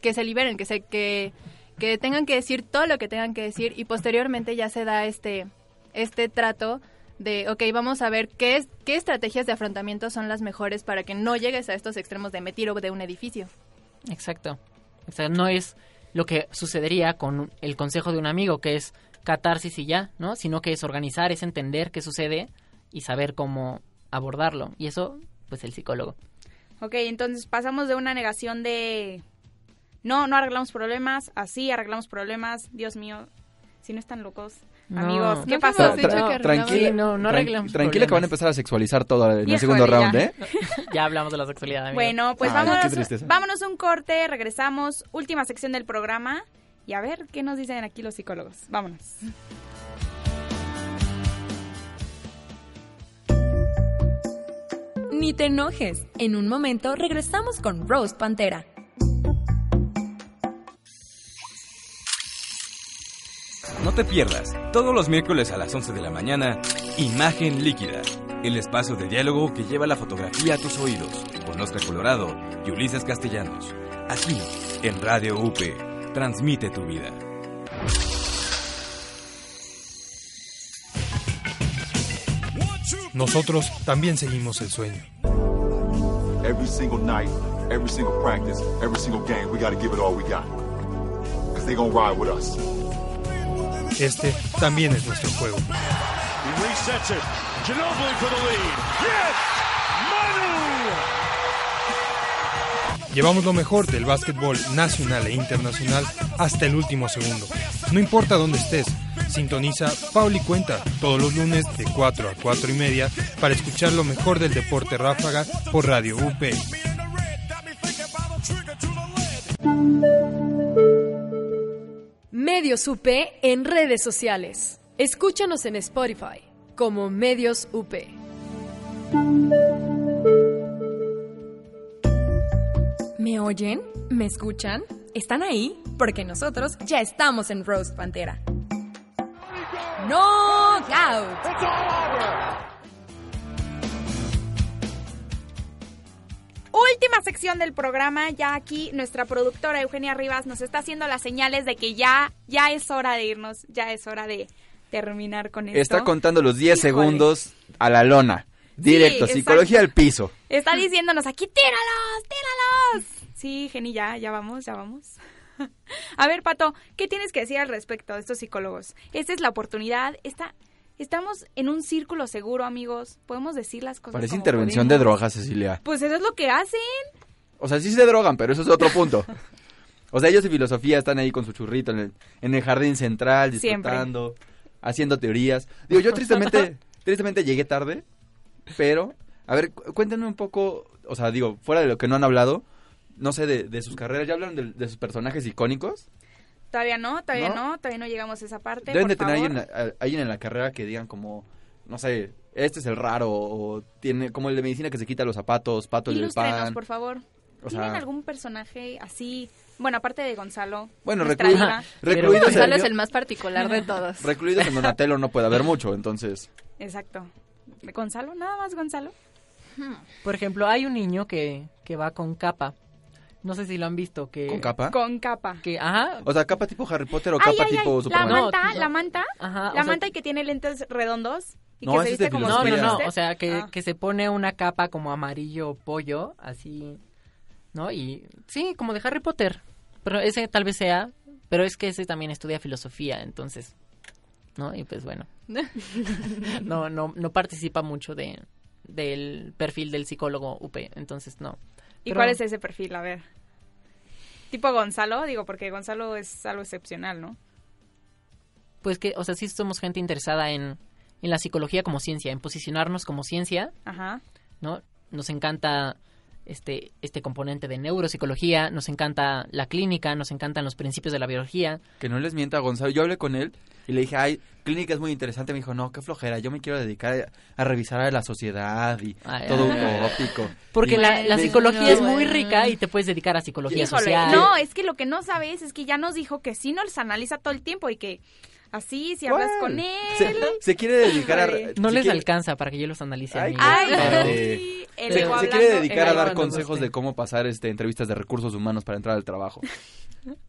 que se liberen, que se que, que tengan que decir todo lo que tengan que decir y posteriormente ya se da este este trato de, ok, vamos a ver qué es qué estrategias de afrontamiento son las mejores para que no llegues a estos extremos de me tiro de un edificio. Exacto. O no es lo que sucedería con el consejo de un amigo, que es catarsis y ya, ¿no? Sino que es organizar, es entender qué sucede y saber cómo abordarlo. Y eso, pues el psicólogo. Ok, entonces pasamos de una negación de, no, no arreglamos problemas, así arreglamos problemas, Dios mío, si no están locos. No. Amigos, ¿qué No pasó? tranquila, no, tran- arreglamos tranquila que van a problemas. empezar a sexualizar todo en el segundo ya. round, ¿eh? Ya hablamos de la sexualidad. amigos. Bueno, pues Ay, qué vámonos, vámonos un corte, regresamos, última sección del programa y a ver qué nos dicen aquí los psicólogos. Vámonos. Ni te enojes. En un momento regresamos con Rose Pantera. No te pierdas, todos los miércoles a las 11 de la mañana, Imagen Líquida, el espacio de diálogo que lleva la fotografía a tus oídos, con Oscar Colorado y Ulises Castellanos. Aquí, en Radio UP, transmite tu vida. Nosotros también seguimos el sueño. Every single night, every single practice, every single game, we got to give it all we got. Because they going to ride with us. Este también es nuestro juego. He resets it. Ginobili for the lead. Yes! Manu! Llevamos lo mejor del básquetbol nacional e internacional hasta el último segundo. No importa dónde estés, sintoniza Pauli Cuenta todos los lunes de 4 a 4 y media para escuchar lo mejor del deporte ráfaga por Radio UP. Medios UP en redes sociales. Escúchanos en Spotify como Medios UP. ¿Me oyen? ¿Me escuchan? ¿Están ahí? Porque nosotros ya estamos en Rose Pantera. ¡Knockout! Última sección del programa, ya aquí nuestra productora Eugenia Rivas nos está haciendo las señales de que ya, ya es hora de irnos, ya es hora de terminar con esto. Está contando los 10 Híjole. segundos a la lona. Directo, psicología al piso. Está diciéndonos aquí, tíralos, tíralos. Sí, Geni, ya, ya vamos, ya vamos. A ver, Pato, ¿qué tienes que decir al respecto de estos psicólogos? Esta es la oportunidad, esta, estamos en un círculo seguro, amigos. Podemos decir las cosas Parece como intervención de drogas, Cecilia. Pues eso es lo que hacen. O sea, sí se drogan, pero eso es otro punto. O sea, ellos en filosofía están ahí con su churrito en el, en el jardín central, Siempre. disfrutando, haciendo teorías. Digo, yo tristemente, tristemente llegué tarde, pero, a ver, cu- cuéntenme un poco, o sea, digo, fuera de lo que no han hablado, no sé, de, de sus carreras, ¿ya hablaron de, de sus personajes icónicos? Todavía no, todavía ¿No? no, todavía no llegamos a esa parte. Deben por de tener favor. alguien, alguien en la carrera que digan como, no sé, este es el raro, o tiene como el de medicina que se quita los zapatos, pato el del Ilústrenos, pan. por favor. O ¿Tienen sea- algún personaje así? Bueno, aparte de Gonzalo. Bueno, nuestra recluido- Gonzalo es el más particular de todos. Recluidos en Donatello no puede haber mucho, entonces... Exacto. ¿Gonzalo? ¿Nada más Gonzalo? Por ejemplo, hay un niño que, que va con capa. No sé si lo han visto. Que, ¿Con capa? Con capa. Que, ajá. O sea, capa tipo Harry Potter o Ay, capa ay, tipo ay, Superman. La manta, la manta. Ajá, la sea- manta y que tiene lentes redondos. Y No, que se viste como No, no, no. O sea, que, Ah. que se pone una capa como amarillo pollo, así, ¿no? Y sí, como de Harry Potter. Pero ese tal vez sea, pero es que ese también estudia filosofía, entonces, ¿no? Y pues bueno, no, no, no participa mucho de del perfil del psicólogo UP, entonces no. ¿Y Pero- cuál es ese perfil? A ver. Tipo Gonzalo, digo, porque Gonzalo es algo excepcional, ¿no? Pues que, o sea, sí somos gente interesada en, en la psicología como ciencia, en posicionarnos como ciencia, Ajá. ¿no? Nos encanta este, este componente de neuropsicología, nos encanta la clínica, nos encantan los principios de la biología. Que no les mienta a Gonzalo. Yo hablé con él y le dije, ay, clínica es muy interesante. Me dijo, no, qué flojera. Yo me quiero dedicar a, a revisar a la sociedad y Ay, todo ay. utópico. Porque Y- la, psicología es muy rica y te puedes dedicar a psicología Híjole, social. No, es que lo que no sabes es que ya nos dijo que sí nos analiza todo el tiempo y que así, si hablas con él. Se, se quiere dedicar a... No les quiere- alcanza para que yo los analice. Ay. Ay, sí, el Se, quiere dedicar a dar consejos de cómo pasar este entrevistas de recursos humanos para entrar al trabajo.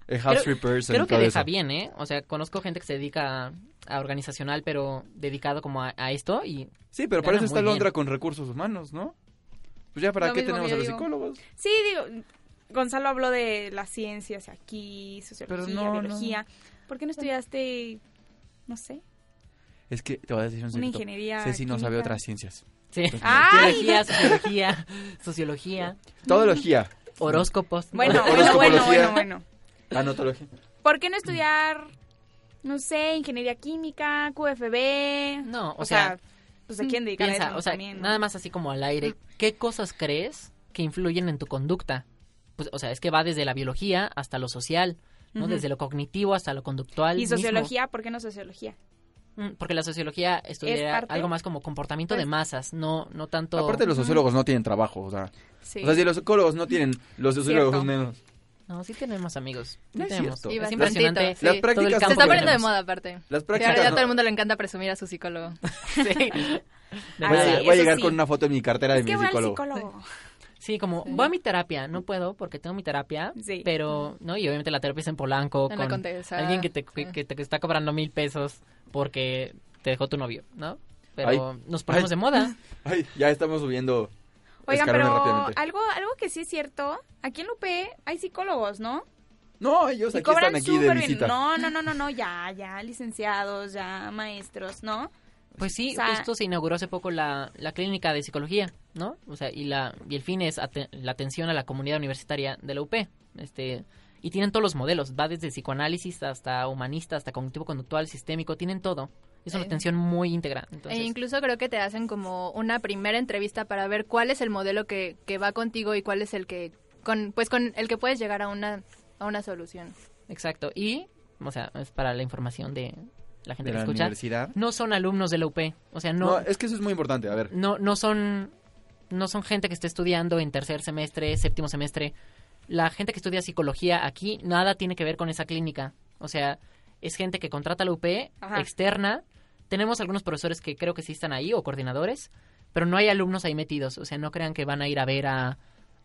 El Creo, house person creo que deja eso. bien, ¿eh? O sea, conozco gente que se dedica a, a organizacional, pero dedicado como a, a esto y... Sí, pero para eso está bien. Londra con recursos humanos, ¿no? Pues ya, ¿para Lo qué tenemos a los digo. psicólogos? Sí, digo, Gonzalo habló de las ciencias aquí, sociología, Pero no, no. biología. ¿Por qué no estudiaste, no sé? Es que te voy a decir un Una ingeniería Ceci no sabe otras ciencias. Sí. ¡Ay! Biología, sociología, sociología, Todología. horóscopos. Bueno, bueno, bueno, bueno, bueno. Tanatología. ¿Por qué no estudiar, no sé, ingeniería química, QFB? No, o, o sea, pues a quién dedicar piensa, eso o sea, también, ¿no? nada más así como al aire, ¿qué cosas crees que influyen en tu conducta? Pues, o sea, es que va desde la biología hasta lo social, ¿no? Desde lo cognitivo hasta lo conductual. ¿Y mismo. sociología? ¿Por qué no sociología? Mm, Porque la sociología estudia algo más como comportamiento de masas, no no tanto... Aparte los sociólogos no tienen trabajo, o sea. Sí. O sea, si los psicólogos no tienen, los sociólogos Cierto. menos. No, sí tenemos amigos. Sí No es tenemos. cierto. Y Es bastantito, impresionante. sí. Las prácticas Se está poniendo de tenemos. moda aparte. Las prácticas ya no- todo el mundo le encanta presumir a su psicólogo. Sí. Voy a, sí, voy a eso llegar sí. con una foto en mi cartera de Es que mi psicólogo. psicólogo. Sí, como voy a mi terapia, no puedo porque tengo mi terapia, Sí. pero, ¿no? Y obviamente la terapia es en Polanco, En con alguien que te, que, que te está cobrando mil pesos porque te dejó tu novio, ¿no? Pero Ay. nos ponemos Ay. de moda. Ay, ya estamos subiendo Oigan, pero algo, algo que sí es cierto, aquí en UP hay psicólogos, ¿no? No, ellos Y aquí cobran están aquí de súper bien. visita. No, no, no, no, no, ya, ya, licenciados, ya, maestros, ¿no? Pues sí, O sea- justo se inauguró hace poco la, la clínica de psicología, ¿no? O sea, y la y el fin es la atención a la comunidad universitaria de la UP. Este, y tienen todos los modelos, va desde psicoanálisis hasta humanista, hasta cognitivo-conductual, sistémico, tienen todo. Es una atención muy íntegra. Entonces, E incluso creo que te hacen como una primera entrevista para ver cuál es el modelo que, que va contigo y cuál es el que con pues con el que puedes llegar a una a una solución. Exacto. Y, o sea, es para la información de la gente ¿De que la escucha. universidad? No son alumnos de la UP. O sea, No, no, es que eso es muy importante. A ver, no, no son no son gente que esté estudiando en tercer semestre, séptimo semestre. La gente que estudia psicología aquí nada tiene que ver con esa clínica. O sea, es gente que contrata la UP, Ajá. externa. Tenemos algunos profesores que creo que sí están ahí o coordinadores, pero no hay alumnos ahí metidos. O sea, no crean que van a ir a ver a,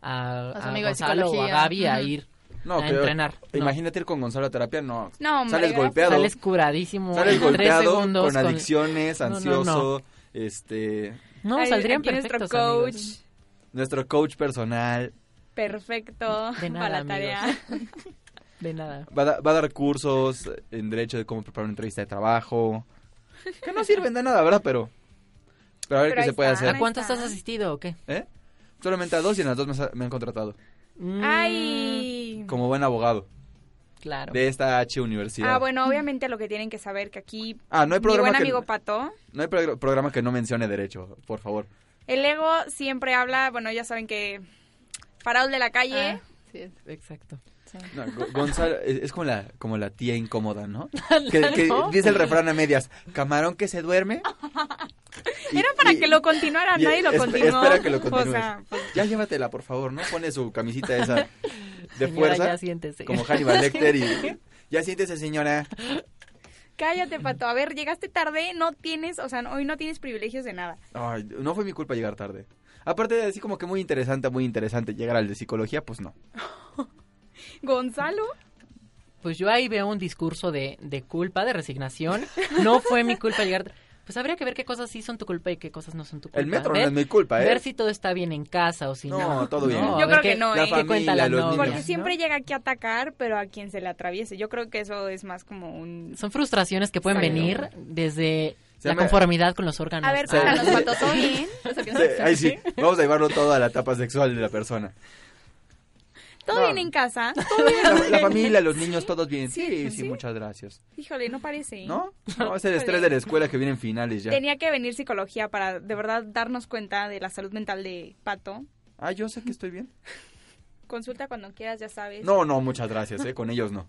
a, A su a Gonzalo o a. Gaby a ir no, a pero entrenar. No. imagínate ir con Gonzalo a terapia, no. No, hombre, Sales golpeado. Sales curadísimo. Sales en tres golpeado, segundos con adicciones, No, no, no. ansioso, este... No, Ay, saldrían aquí nuestro perfectos, coach, amigos. Nuestro coach personal perfecto De nada, para la tarea. De nada. va da- va a dar cursos en derecho de cómo preparar una entrevista de trabajo. Que no sirven de nada, ¿verdad? Pero, pero a ver Pero qué se puede está, hacer. ¿A cuántas has asistido o qué? ¿Eh? Solamente a dos y en las dos me, me han contratado. Mm, Ay. Como buen abogado Claro. de esta H universidad. Ah, bueno, obviamente lo que tienen que saber que aquí Ah, no hay mi programa buen que- amigo Pato, No hay progr- programa que no mencione derecho, por favor. el ego siempre habla, bueno, ya saben que Faraón de la calle, Ah, sí, es- Exacto. sí. No, Gonzalo es, como la como la tía incómoda, ¿no? Que, que dice el refrán a medias, camarón que se duerme. Y- era para y- que lo continuara, y nadie lo espe- continuó. Espera que lo O continúes. sea, pues, Ya llévatela, por favor, ¿no? Pone su camisita esa de Señora, fuerza, ya siéntese. como Hannibal Lecter y... Ya siéntese, señora. cállate, Pato. A ver, llegaste tarde, no tienes, o sea, hoy no tienes privilegios de nada. Ay, no fue mi culpa llegar tarde. Aparte, así como que muy interesante, muy interesante llegar al de psicología, pues no. Gonzalo, Pues yo ahí veo un discurso de, de culpa, de resignación. No fue mi culpa llegar. Pues habría que ver qué cosas sí son tu culpa y qué cosas no son tu culpa. El metro ver, no es mi culpa, ¿eh? Ver si todo está bien en casa o si no. No, todo bien. Yo creo que no, La ¿eh? ¿Qué cuenta la los niños. porque ¿no? siempre llega aquí a atacar, pero a quien se le atraviese. Yo creo que eso es más como un... Son frustraciones que pueden venir desde Se la llama- conformidad con los órganos. A ver, cuéntanos, ¿todo bien? Ahí sí, vamos a llevarlo todo a la etapa sexual de la persona. ¿Todo No. bien en casa? La, la familia, los niños, todos bien. Sí, Sí, sí, sí. muchas gracias. Híjole, no parece. ¿No? No, es el estrés de la escuela que vienen finales ya. Tenía que venir psicología para de verdad darnos cuenta de la salud mental de Pato. Ah, yo sé que estoy bien. Consulta cuando quieras, ya sabes. No, no, muchas gracias, ¿eh? Con ellos no.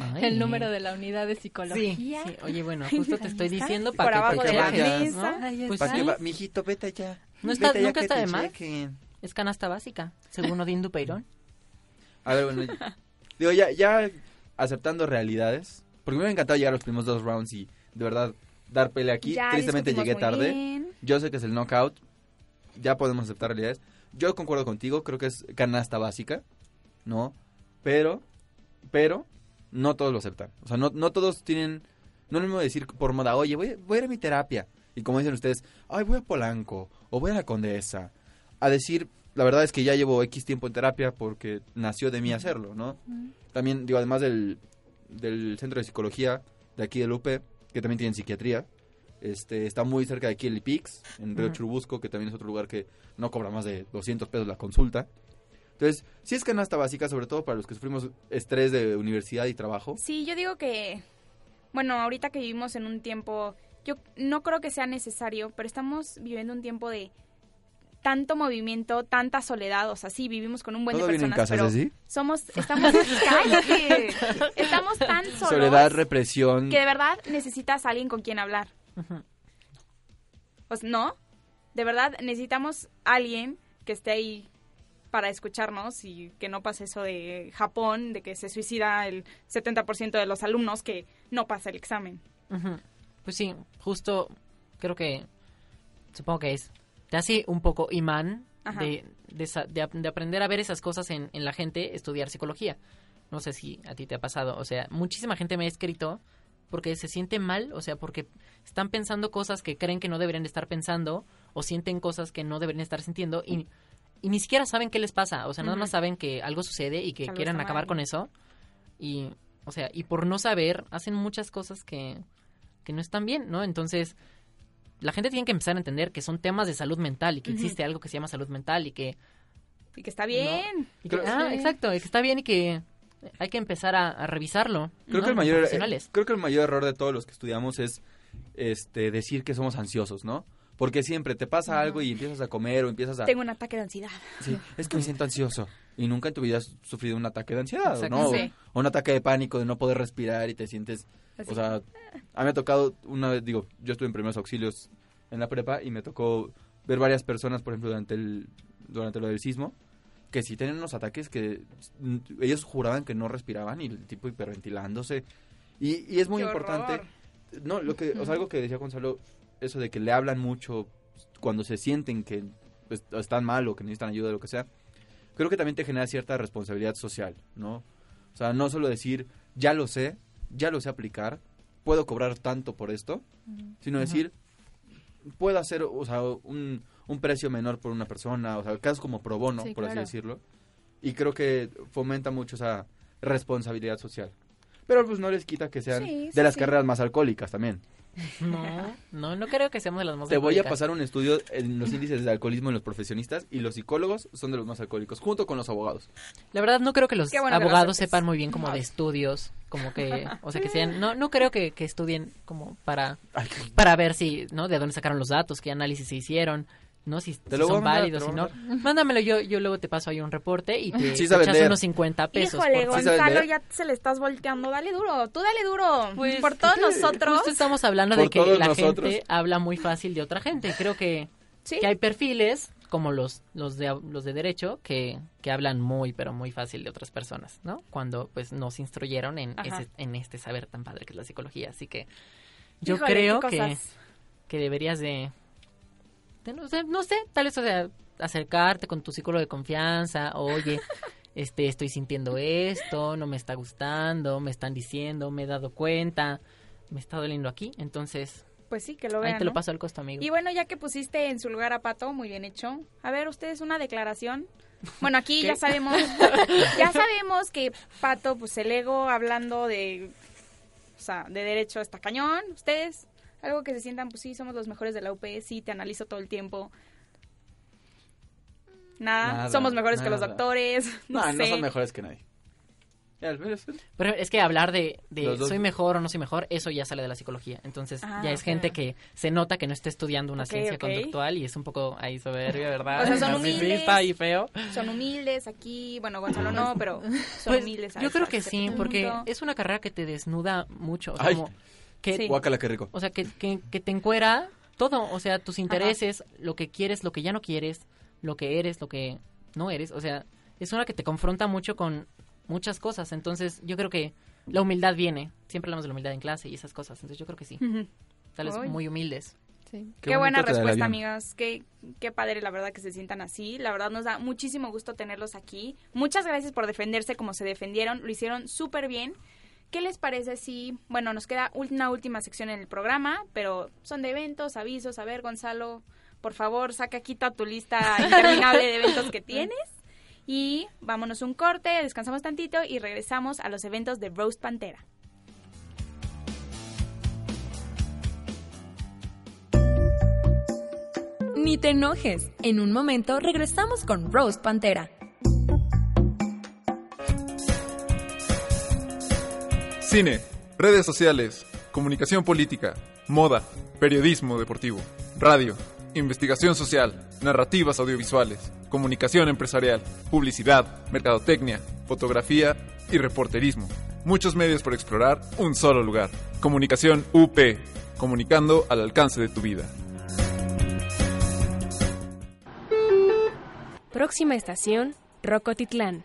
Ay, El número de la unidad de Sí, psicología. sí. Oye, bueno, justo te estoy diciendo para que te mesa. ¿no? Pues ¿Para sí, qué va? Mijito, vete allá. No está- Vete nunca que está te de más. es canasta básica, según Odín Dupeirón. A ver, bueno. Digo, ya, ya aceptando realidades. Porque me hubiera encantado llegar a los primeros dos rounds y de verdad dar pelea aquí. Ya Tristemente llegué tarde. bien. Yo sé que es el knockout. Ya podemos aceptar realidades. Yo concuerdo contigo, creo que es canasta básica, ¿no? Pero, pero, no todos lo aceptan. O sea, no, no todos tienen, no es lo mismo decir por moda, oye, voy, voy a ir a mi terapia. Y como dicen ustedes, ay, voy a Polanco, o voy a la Condesa. A decir, la verdad es que ya llevo X tiempo en terapia porque nació de mí hacerlo, ¿no? También, digo, además del, del centro de psicología de aquí del UP, que también tienen psiquiatría, este, está muy cerca de aquí el IPIX, en Río. Churubusco, que también es otro lugar que no cobra más de 200 pesos la consulta. Entonces, sí es canasta básica, sobre todo para los que sufrimos estrés de universidad y trabajo. Sí, yo digo que, bueno, ahorita que vivimos en un tiempo, yo no creo que sea necesario, pero estamos viviendo un tiempo de tanto movimiento, tanta soledad, o sea, sí, vivimos con un buen de ¿Todo bien en personas, casa, pero Ceci? somos, estamos, cállate, estamos tan solos Soledad, represión. que de verdad necesitas a alguien con quien hablar. Pues no, de verdad necesitamos a alguien que esté ahí para escucharnos y que no pase eso de Japón, de que se suicida el 70% de los alumnos que no pasa el examen. Pues sí, justo creo que supongo que es te hace un poco imán de, de, de ap- de aprender a ver esas cosas en, en la gente, estudiar psicología. No sé si a ti te ha pasado, o sea, muchísima gente me ha escrito porque se siente mal, o sea, porque están pensando cosas que creen que no deberían estar pensando o sienten cosas que no deberían estar sintiendo y, y ni siquiera saben qué les pasa, o sea, nada más saben que algo sucede y que algo quieren acabar con eso. Y, o sea, y por no saber hacen muchas cosas que, que no están bien, ¿no? Entonces, la gente tiene que empezar a entender que son temas de salud mental y que existe algo que se llama salud mental y que... Y que está bien. y que- ah, Sí. exacto, y que está bien y que hay que empezar a, a revisarlo. Creo ¿no? que el mayor profesionales. creo que el mayor error de todos los que estudiamos es este decir que somos ansiosos, ¿no? Porque siempre te pasa algo y empiezas a comer o empiezas a Tengo un ataque de ansiedad. Sí, es que me siento ansioso y nunca en tu vida has sufrido un ataque de ansiedad, Exacto. ¿no? Sí. O un ataque de pánico de no poder respirar y te sientes, Así. o sea, a mí me ha tocado una vez, digo, yo estuve en primeros auxilios en la prepa y me tocó ver varias personas, por ejemplo, durante el durante lo del sismo, que sí tenían unos ataques que ellos juraban que no respiraban y el tipo hiperventilándose y, y es muy ¡Qué importante horror! no, lo que, o sea, algo que decía Gonzalo, eso de que le hablan mucho cuando se sienten que pues, están mal o que necesitan ayuda o lo que sea, creo que también te genera cierta responsabilidad social, ¿no? O sea, no solo decir, ya lo sé, ya lo sé aplicar, puedo cobrar tanto por esto, sino decir, puedo hacer, o sea, un, un precio menor por una persona, o sea, casos como pro bono, Sí, por así decirlo, y creo que fomenta mucho esa responsabilidad social. Pero pues no les quita que sean Sí, de las sí. carreras más alcohólicas también. No, no, no creo que seamos de las más Te voy a pasar un estudio en los índices de alcoholismo en los profesionistas y los psicólogos son de los más alcohólicos, junto con los abogados. La verdad no creo que los bueno abogados sepan muy bien como No. de estudios, como que, o sea, que sean, no, no creo que, que estudien como para, para ver si, ¿no? De dónde sacaron los datos, qué análisis se hicieron, ¿no? Si, son mandar, válidos, si no. Mándamelo, yo, yo luego te paso ahí un reporte y te, Sí te sabes echas unos 50 pesos. Híjole, por- Gonzalo, ya se le estás volteando. Dale duro, tú dale duro. Por todos nosotros. Justo estamos hablando Por de que la nosotros. gente habla muy fácil de otra gente. Creo que, Sí. que hay perfiles como los los de los de derecho que, que hablan muy pero muy fácil de otras personas, ¿no? Cuando pues nos instruyeron en ese, en este saber tan padre que es la psicología, así que yo Híjole, creo que que deberías de, de no, sé, no sé, tal vez o sea, acercarte con tu psicólogo de confianza, oye, este estoy sintiendo esto, no me está gustando, me están diciendo, me he dado cuenta, me está doliendo aquí, entonces Pues sí, que lo ahí vean, te lo paso al costo, amigo. Y bueno, ya que pusiste en su lugar a Pato, muy bien hecho. A ver, ustedes una declaración. Bueno, aquí ¿Qué? ya sabemos, ya sabemos que Pato, pues el ego hablando de, o sea, de derecho está cañón. Ustedes, algo que se sientan, pues sí, somos los mejores de la UP, sí, te analizo todo el tiempo. Nada, Nada, somos mejores que los doctores. No, No, son mejores que nadie. Pero es que hablar de, de soy mejor o no soy mejor, eso ya sale de la psicología. Entonces Ah, ya es gente que se nota que no está estudiando una ciencia conductual y es un poco ahí soberbia, ¿verdad? O sea, son humildes. y feo. Son humildes aquí, bueno, Gonzalo no, pero son Pues, humildes. a yo creo que sí, porque es una carrera que te desnuda mucho. o sea, Ay. como que, Sí. Guácala, qué rico. O sea, que, que, que te encuera todo. O sea, tus intereses, lo que quieres, lo que ya no quieres, lo que eres, lo que no eres. O sea, es una que te confronta mucho con muchas cosas. Entonces, yo creo que la humildad viene. Siempre hablamos de la humildad en clase y esas cosas. Entonces, yo creo que sí. Ujú. Tal vez Ay. muy humildes. Sí. Qué, buena respuesta, amigas. Qué, qué padre, la verdad, que se sientan así. La verdad, nos da muchísimo gusto tenerlos aquí. Muchas gracias por defenderse como se defendieron. Lo hicieron súper bien. ¿Qué les parece si, bueno, nos queda una última sección en el programa, pero son de eventos, avisos? A ver, Gonzalo, por favor, saca aquí toda tu lista interminable de eventos que tienes. Y vámonos un corte, descansamos tantito y regresamos a los eventos de Roast Pantera. Ni te enojes. En un momento regresamos con Rose Pantera. Cine, redes sociales, comunicación política, moda, periodismo deportivo, radio, investigación social, narrativas audiovisuales, comunicación empresarial, publicidad, mercadotecnia, fotografía y reporterismo. Muchos medios por explorar, un solo lugar. Comunicación UP, comunicando al alcance de tu vida. Próxima estación, Rocotitlán.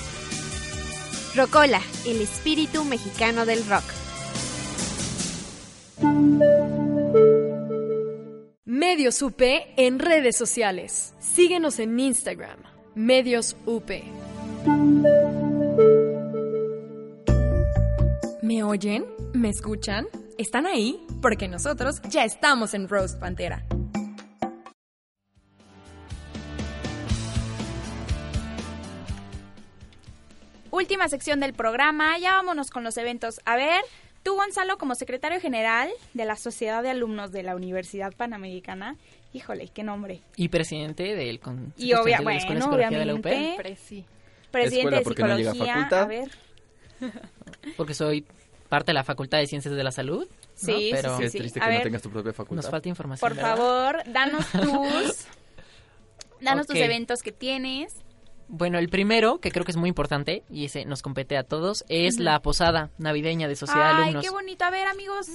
Rocola, el espíritu mexicano del rock. Medios UP en redes sociales. Síguenos en Instagram, Medios UP. ¿Me oyen? ¿Me escuchan? ¿Están ahí? Porque nosotros ya estamos en Roast Pantera. Última sección del programa, ya vámonos con los eventos. A ver, tú Gonzalo, como secretario general de la Sociedad de Alumnos de la Universidad Panamericana, híjole, qué nombre. Y presidente del con Y obvia, de la Escuela bueno, de la UP. obviamente, Presi. presidente Escuela, de ¿por qué no a psicología. A ver, Porque soy parte de la Facultad de Ciencias de la Salud. ¿no? Sí, sí, Pero sí. triste A que ver. no tengas tu propia facultad. nos falta información. por ¿verdad? favor, danos tus, danos tus eventos que tienes. Bueno, el primero, que creo que es muy importante, y ese nos compete a todos, es la posada navideña de Sociedad de Ay, Alumnos. qué bonito. A ver, amigos,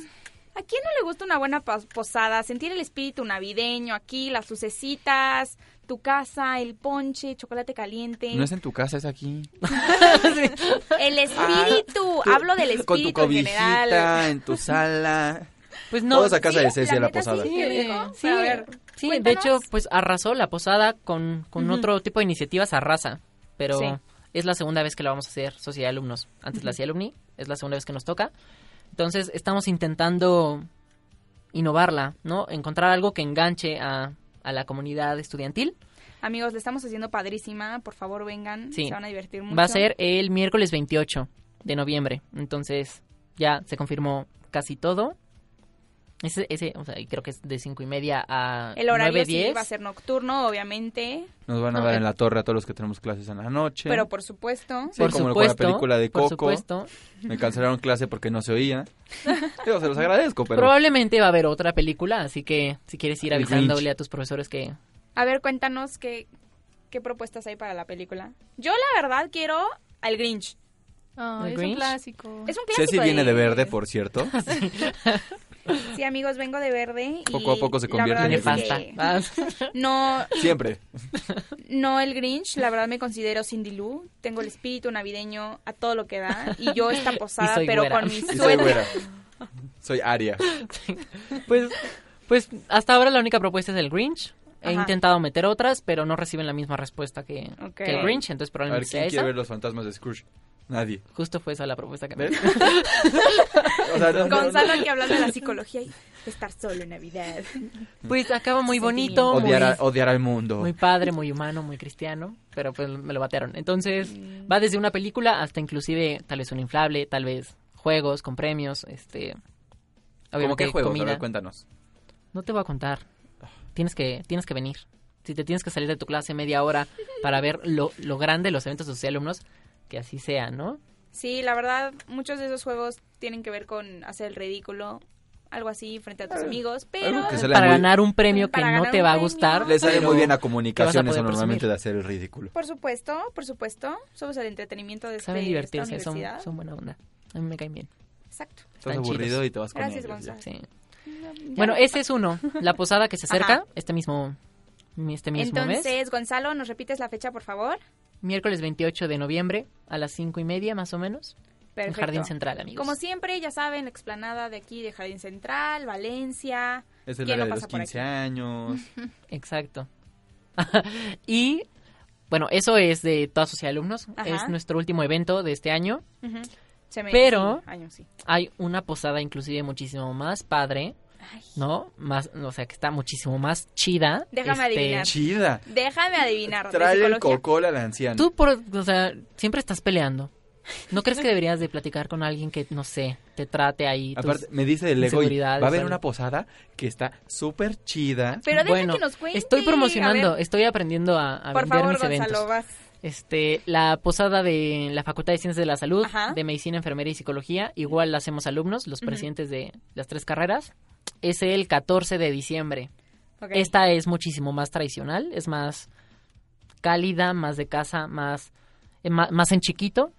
¿a quién no le gusta una buena pos- posada? Sentir el espíritu navideño aquí, las lucecitas, tu casa, el ponche, chocolate caliente. No es en tu casa, es aquí. El espíritu, hablo del espíritu Con tu en general. en tu sala. Pues no. Todos a casa Sí, de Ceci la a la neta posada. sí. Sí, A ver, sí, de hecho, pues arrasó la posada con, con otro tipo de iniciativas, arrasa. Pero Sí. es la segunda vez que la vamos a hacer, Sociedad de Alumnos. Antes la hacía Alumni, es la segunda vez que nos toca. Entonces, estamos intentando innovarla, ¿no? Encontrar algo que enganche a, a la comunidad estudiantil. Amigos, le estamos haciendo padrísima. Por favor, vengan. Sí. Se van a divertir mucho. Va a ser el miércoles 28 de noviembre. Entonces, ya se confirmó casi todo. Ese, ese o sea, creo que es de cinco y media a El horario 9, sí 10. va a ser nocturno, obviamente. Nos van a dar en la torre a todos los que tenemos clases en la noche. Pero por supuesto. Sí, como con la película de por Coco. supuesto. Me cancelaron clase porque no se oía. Digo, se los agradezco, pero... Probablemente va a haber otra película, así que si quieres ir avisándole a tus profesores que... A ver, cuéntanos qué, qué propuestas hay para la película. Yo, la verdad, quiero al Grinch. ¿El es un Grinch? clásico. Es un clásico. Ceci viene de verde, por cierto. Sí, amigos, vengo de verde. y Poco a poco se convierte en que Ah, No, Siempre. no el Grinch, la verdad me considero Cindy Lou. Tengo el espíritu navideño a todo lo que da. Y yo esta posada, soy pero güera. con mi soy suéter. güera. Soy Aria. Pues, pues hasta ahora la única propuesta es el Grinch. He Ajá. intentado meter otras, pero no reciben la misma respuesta que, el Grinch, entonces A ver, probablemente sea ¿quién quiere esa. ver los fantasmas de Scrooge? Nadie. Justo fue esa la propuesta que me. O sea, no- no- Gonzalo aquí hablando de la psicología y estar solo en Navidad. Pues acaba muy bonito, muy, Odiar, a- odiar al mundo. muy padre, muy humano, muy cristiano, pero pues me lo batearon. Entonces va desde una película hasta inclusive tal vez un inflable, tal vez juegos con premios, este... ¿Cómo qué juegos? A comida. ver, cuéntanos. No te voy a contar. Tienes que, tienes que venir. Si te tienes que salir de tu clase media hora para ver lo, lo grande de los eventos de sus alumnos, que así sea, ¿no? Sí, la verdad, muchos de esos juegos tienen que ver con hacer el ridículo, algo así frente a tus amigos, pero Para muy- ganar un premio que no te va a gustar. Le sale muy bien a comunicación a normalmente de hacer el ridículo. por supuesto, por supuesto, somos el entretenimiento de, este, Saben de esta divertirse, son, buena onda. A mí me caen bien. Exacto. Estás Están aburrido chidos. y te vas con Gracias, ellos. Gonzalo. Sí. Bueno, no- ese es uno. La posada que se acerca Ajá. este mismo, este mismo mes. Entonces, Gonzalo, ¿nos repites la fecha, por favor? Miércoles 28 de noviembre a las cinco y media más o menos. Perfecto. En Jardín Central, amigos. Como siempre, ya saben, la explanada de aquí de Jardín Central, Valencia. Es el ¿Quién área no de los pasa por 15 aquí? años. Exacto. y bueno, eso es de toda sociedad de alumnos. Ajá. Es nuestro último evento de este año. Se me- Pero sí, años, sí. hay una posada inclusive muchísimo más padre, ¿no? Más, o sea, que está muchísimo más chida. Déjame este, adivinar. Chida. Déjame adivinar. Trae el cocola al anciano. Tú, por, o sea, siempre estás peleando. ¿No crees que deberías de platicar con alguien que, no sé, te trate ahí Aparte, me dice el ego, va a haber una posada que está súper chida. Pero bueno, que nos cuente. estoy promocionando, estoy aprendiendo a, a Por vender favor, mis eventos. Vas. Este, la posada de la Facultad de Ciencias de la Salud, Ajá. de Medicina, Enfermería y Psicología, igual la hacemos alumnos, los presidentes de las tres carreras, es el 14 de diciembre. Esta es muchísimo más tradicional, es más cálida, más de casa, más, eh, más en chiquito.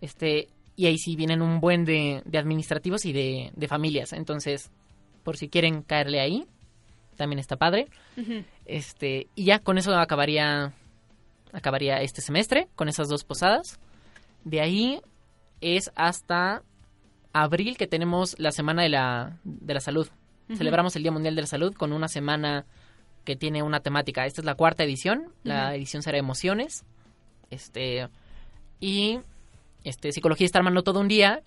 Este, y ahí sí vienen un buen de, de administrativos y de, de familias. Entonces, por si quieren caerle ahí, también está padre. Este, y ya con eso acabaría acabaría este semestre con esas dos posadas. De ahí es hasta abril que tenemos la semana de la de la salud. Celebramos el Día Mundial de la Salud con una semana que tiene una temática. Esta es la cuarta edición. La edición será emociones. Este y este psicología está armando todo un día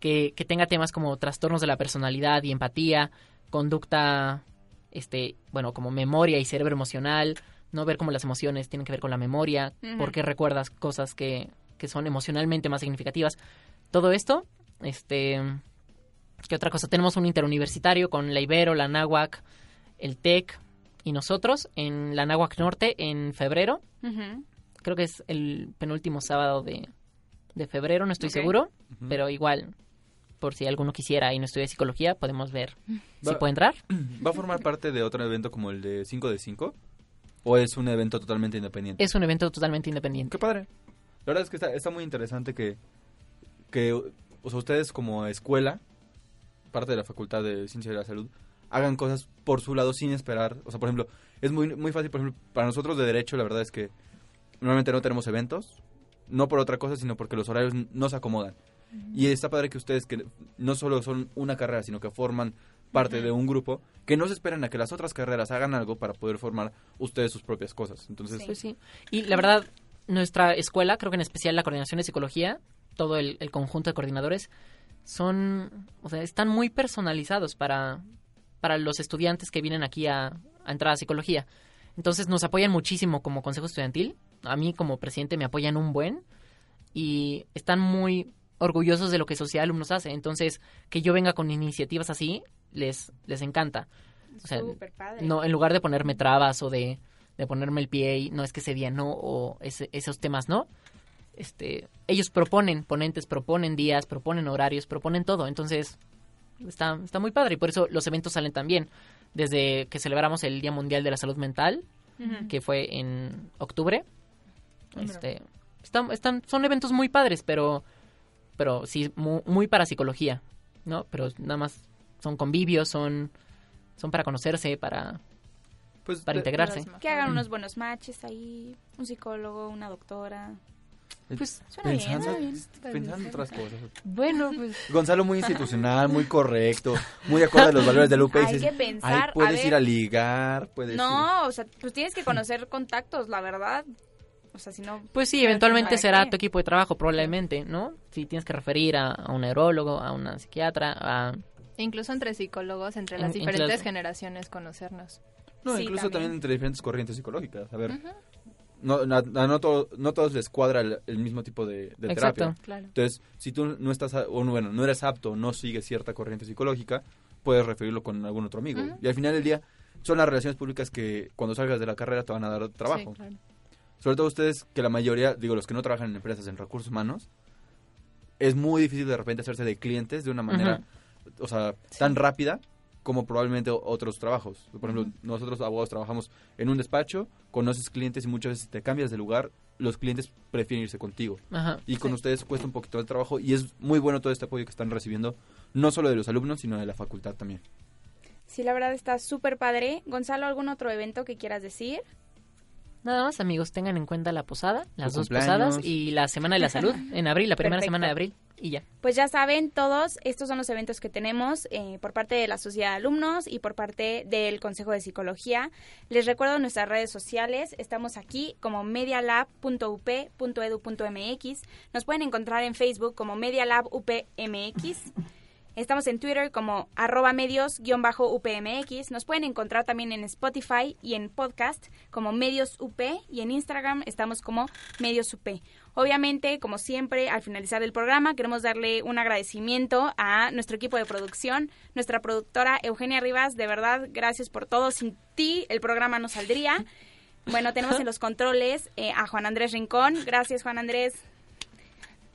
que, que tenga temas como trastornos de la personalidad y empatía, conducta este, bueno, como memoria y cerebro emocional, no ver cómo las emociones tienen que ver con la memoria, Ujú. por qué recuerdas cosas que, que son emocionalmente más significativas. Todo esto, este, ¿qué otra cosa? Tenemos un interuniversitario con la Ibero, la Náhuac, el TEC y nosotros en la Náhuac Norte en febrero. Creo que es el penúltimo sábado de, de febrero, no estoy seguro, pero igual, por si alguno quisiera y no estudia psicología, podemos ver si puede entrar. ¿Va a formar parte de otro evento como el de 5 de 5? ¿O es un evento totalmente independiente? Es un evento totalmente independiente. Qué padre. La verdad es que está, está muy interesante que, que o sea, ustedes como escuela, parte de la Facultad de Ciencia de la Salud, hagan cosas por su lado sin esperar. O sea, por ejemplo, es muy, muy fácil, por ejemplo, para nosotros de Derecho, la verdad es que normalmente no tenemos eventos, no por otra cosa, sino porque los horarios no se acomodan. Y está padre que ustedes, que no solo son una carrera, sino que forman parte de un grupo, que no se esperan a que las otras carreras hagan algo para poder formar ustedes sus propias cosas. Entonces, Pues sí. Y la verdad, nuestra escuela, creo que en especial la coordinación de psicología, todo el, el conjunto de coordinadores, son, o sea, están muy personalizados para, para los estudiantes que vienen aquí a, a entrar a psicología. Entonces nos apoyan muchísimo como consejo estudiantil. A mí como presidente me apoyan un buen y están muy orgullosos de lo que Sociedad de Alumnos hace. Entonces, que yo venga con iniciativas así, les, les encanta. O sea, padre. no, en lugar de ponerme trabas o de, de ponerme el pie y no es que ese día no o ese- esos temas no. Este, ellos proponen, ponentes proponen días, proponen horarios, proponen todo. Entonces, está, está muy padre y por eso los eventos salen también. Desde que celebramos el Día Mundial de la Salud Mental, que fue en octubre. Este, están, están, son eventos muy padres, pero, pero sí, muy, muy para psicología, ¿no? Pero nada más son convivios, son, son para conocerse, para, Pues, para de- integrarse. Que hagan unos buenos matches ahí, un psicólogo, una doctora. Pues Suena bien, pensando, suena bien. pensando en otras cosas. Bueno, pues... Gonzalo muy institucional, muy correcto, muy acorde a los valores del UP. y Hay dices, que pensar, "Ay, a puedes ver". ir a ligar, puedes ir... No, o sea, pues tienes que conocer contactos, la verdad. O sea, si no... Pues sí, ¿para eventualmente qué? será tu equipo de trabajo, probablemente, ¿no? Si tienes que referir a, a un neurólogo, a una psiquiatra, a... Incluso entre psicólogos, entre En- las entre diferentes las- generaciones, conocernos. No, Sí, incluso también. entre diferentes corrientes psicológicas. A ver, Ujú. No, na- no, to- no todos les cuadra el, el mismo tipo de, de Exacto. terapia. Claro. Entonces, si tú no estás, o no, bueno, no eres apto, no sigues cierta corriente psicológica, puedes referirlo con algún otro amigo. Y al final del día, son las relaciones públicas que cuando salgas de la carrera te van a dar trabajo. Sí, claro. Sobre todo ustedes, que la mayoría, digo, los que no trabajan en empresas en recursos humanos, es muy difícil de repente hacerse de clientes de una manera, o sea, tan rápida como probablemente otros trabajos. Por ejemplo, nosotros abogados trabajamos en un despacho, conoces clientes y muchas veces te cambias de lugar, los clientes prefieren irse contigo. Ajá, y con ustedes cuesta un poquito el trabajo y es muy bueno todo este apoyo que están recibiendo, no solo de los alumnos, sino de la facultad también. Sí, la verdad está súper padre. Gonzalo, ¿algún otro evento que quieras decir? Nada más, amigos, tengan en cuenta la posada, las dos cumpleaños. posadas y la Semana de la Salud en abril, la primera Perfecto. semana de abril Pues ya saben, todos estos son los eventos que tenemos eh, por parte de la Sociedad de Alumnos y por parte del Consejo de Psicología. Les recuerdo nuestras redes sociales. Estamos aquí como medialab.up.edu.mx. Nos pueden encontrar en Facebook como medialabupmx. Estamos en Twitter como arroba medios-upmx. Nos pueden encontrar también en Spotify y en podcast como Medios UP y en Instagram estamos como Medios UP. Obviamente, como siempre, al finalizar el programa queremos darle un agradecimiento a nuestro equipo de producción, nuestra productora Eugenia Rivas. De verdad, gracias por todo. Sin ti el programa no saldría. Bueno, tenemos en los controles eh, a Juan Andrés Rincón. Gracias, Juan Andrés.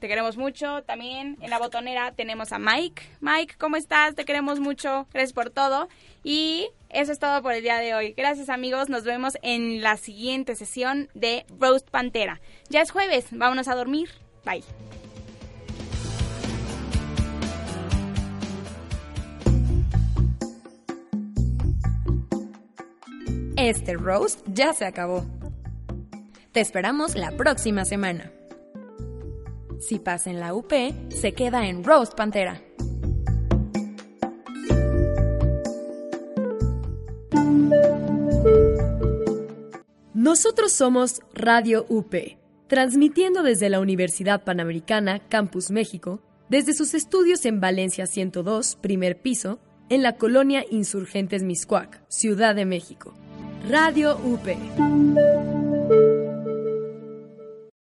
Te queremos mucho. También en la botonera tenemos a Mike. Mike, ¿cómo estás? Te queremos mucho. Gracias por todo. Y eso es todo por el día de hoy. Gracias amigos. Nos vemos en la siguiente sesión de Roast Pantera. Ya es jueves. Vámonos a dormir. Bye. Este roast ya se acabó. Te esperamos la próxima semana. Si pasa en la UP, se queda en Roast Pantera. Nosotros somos Radio UP, transmitiendo desde la Universidad Panamericana, Campus México, desde sus estudios en Valencia 102, primer piso, en la colonia Insurgentes Miscuac, Ciudad de México. Radio UP.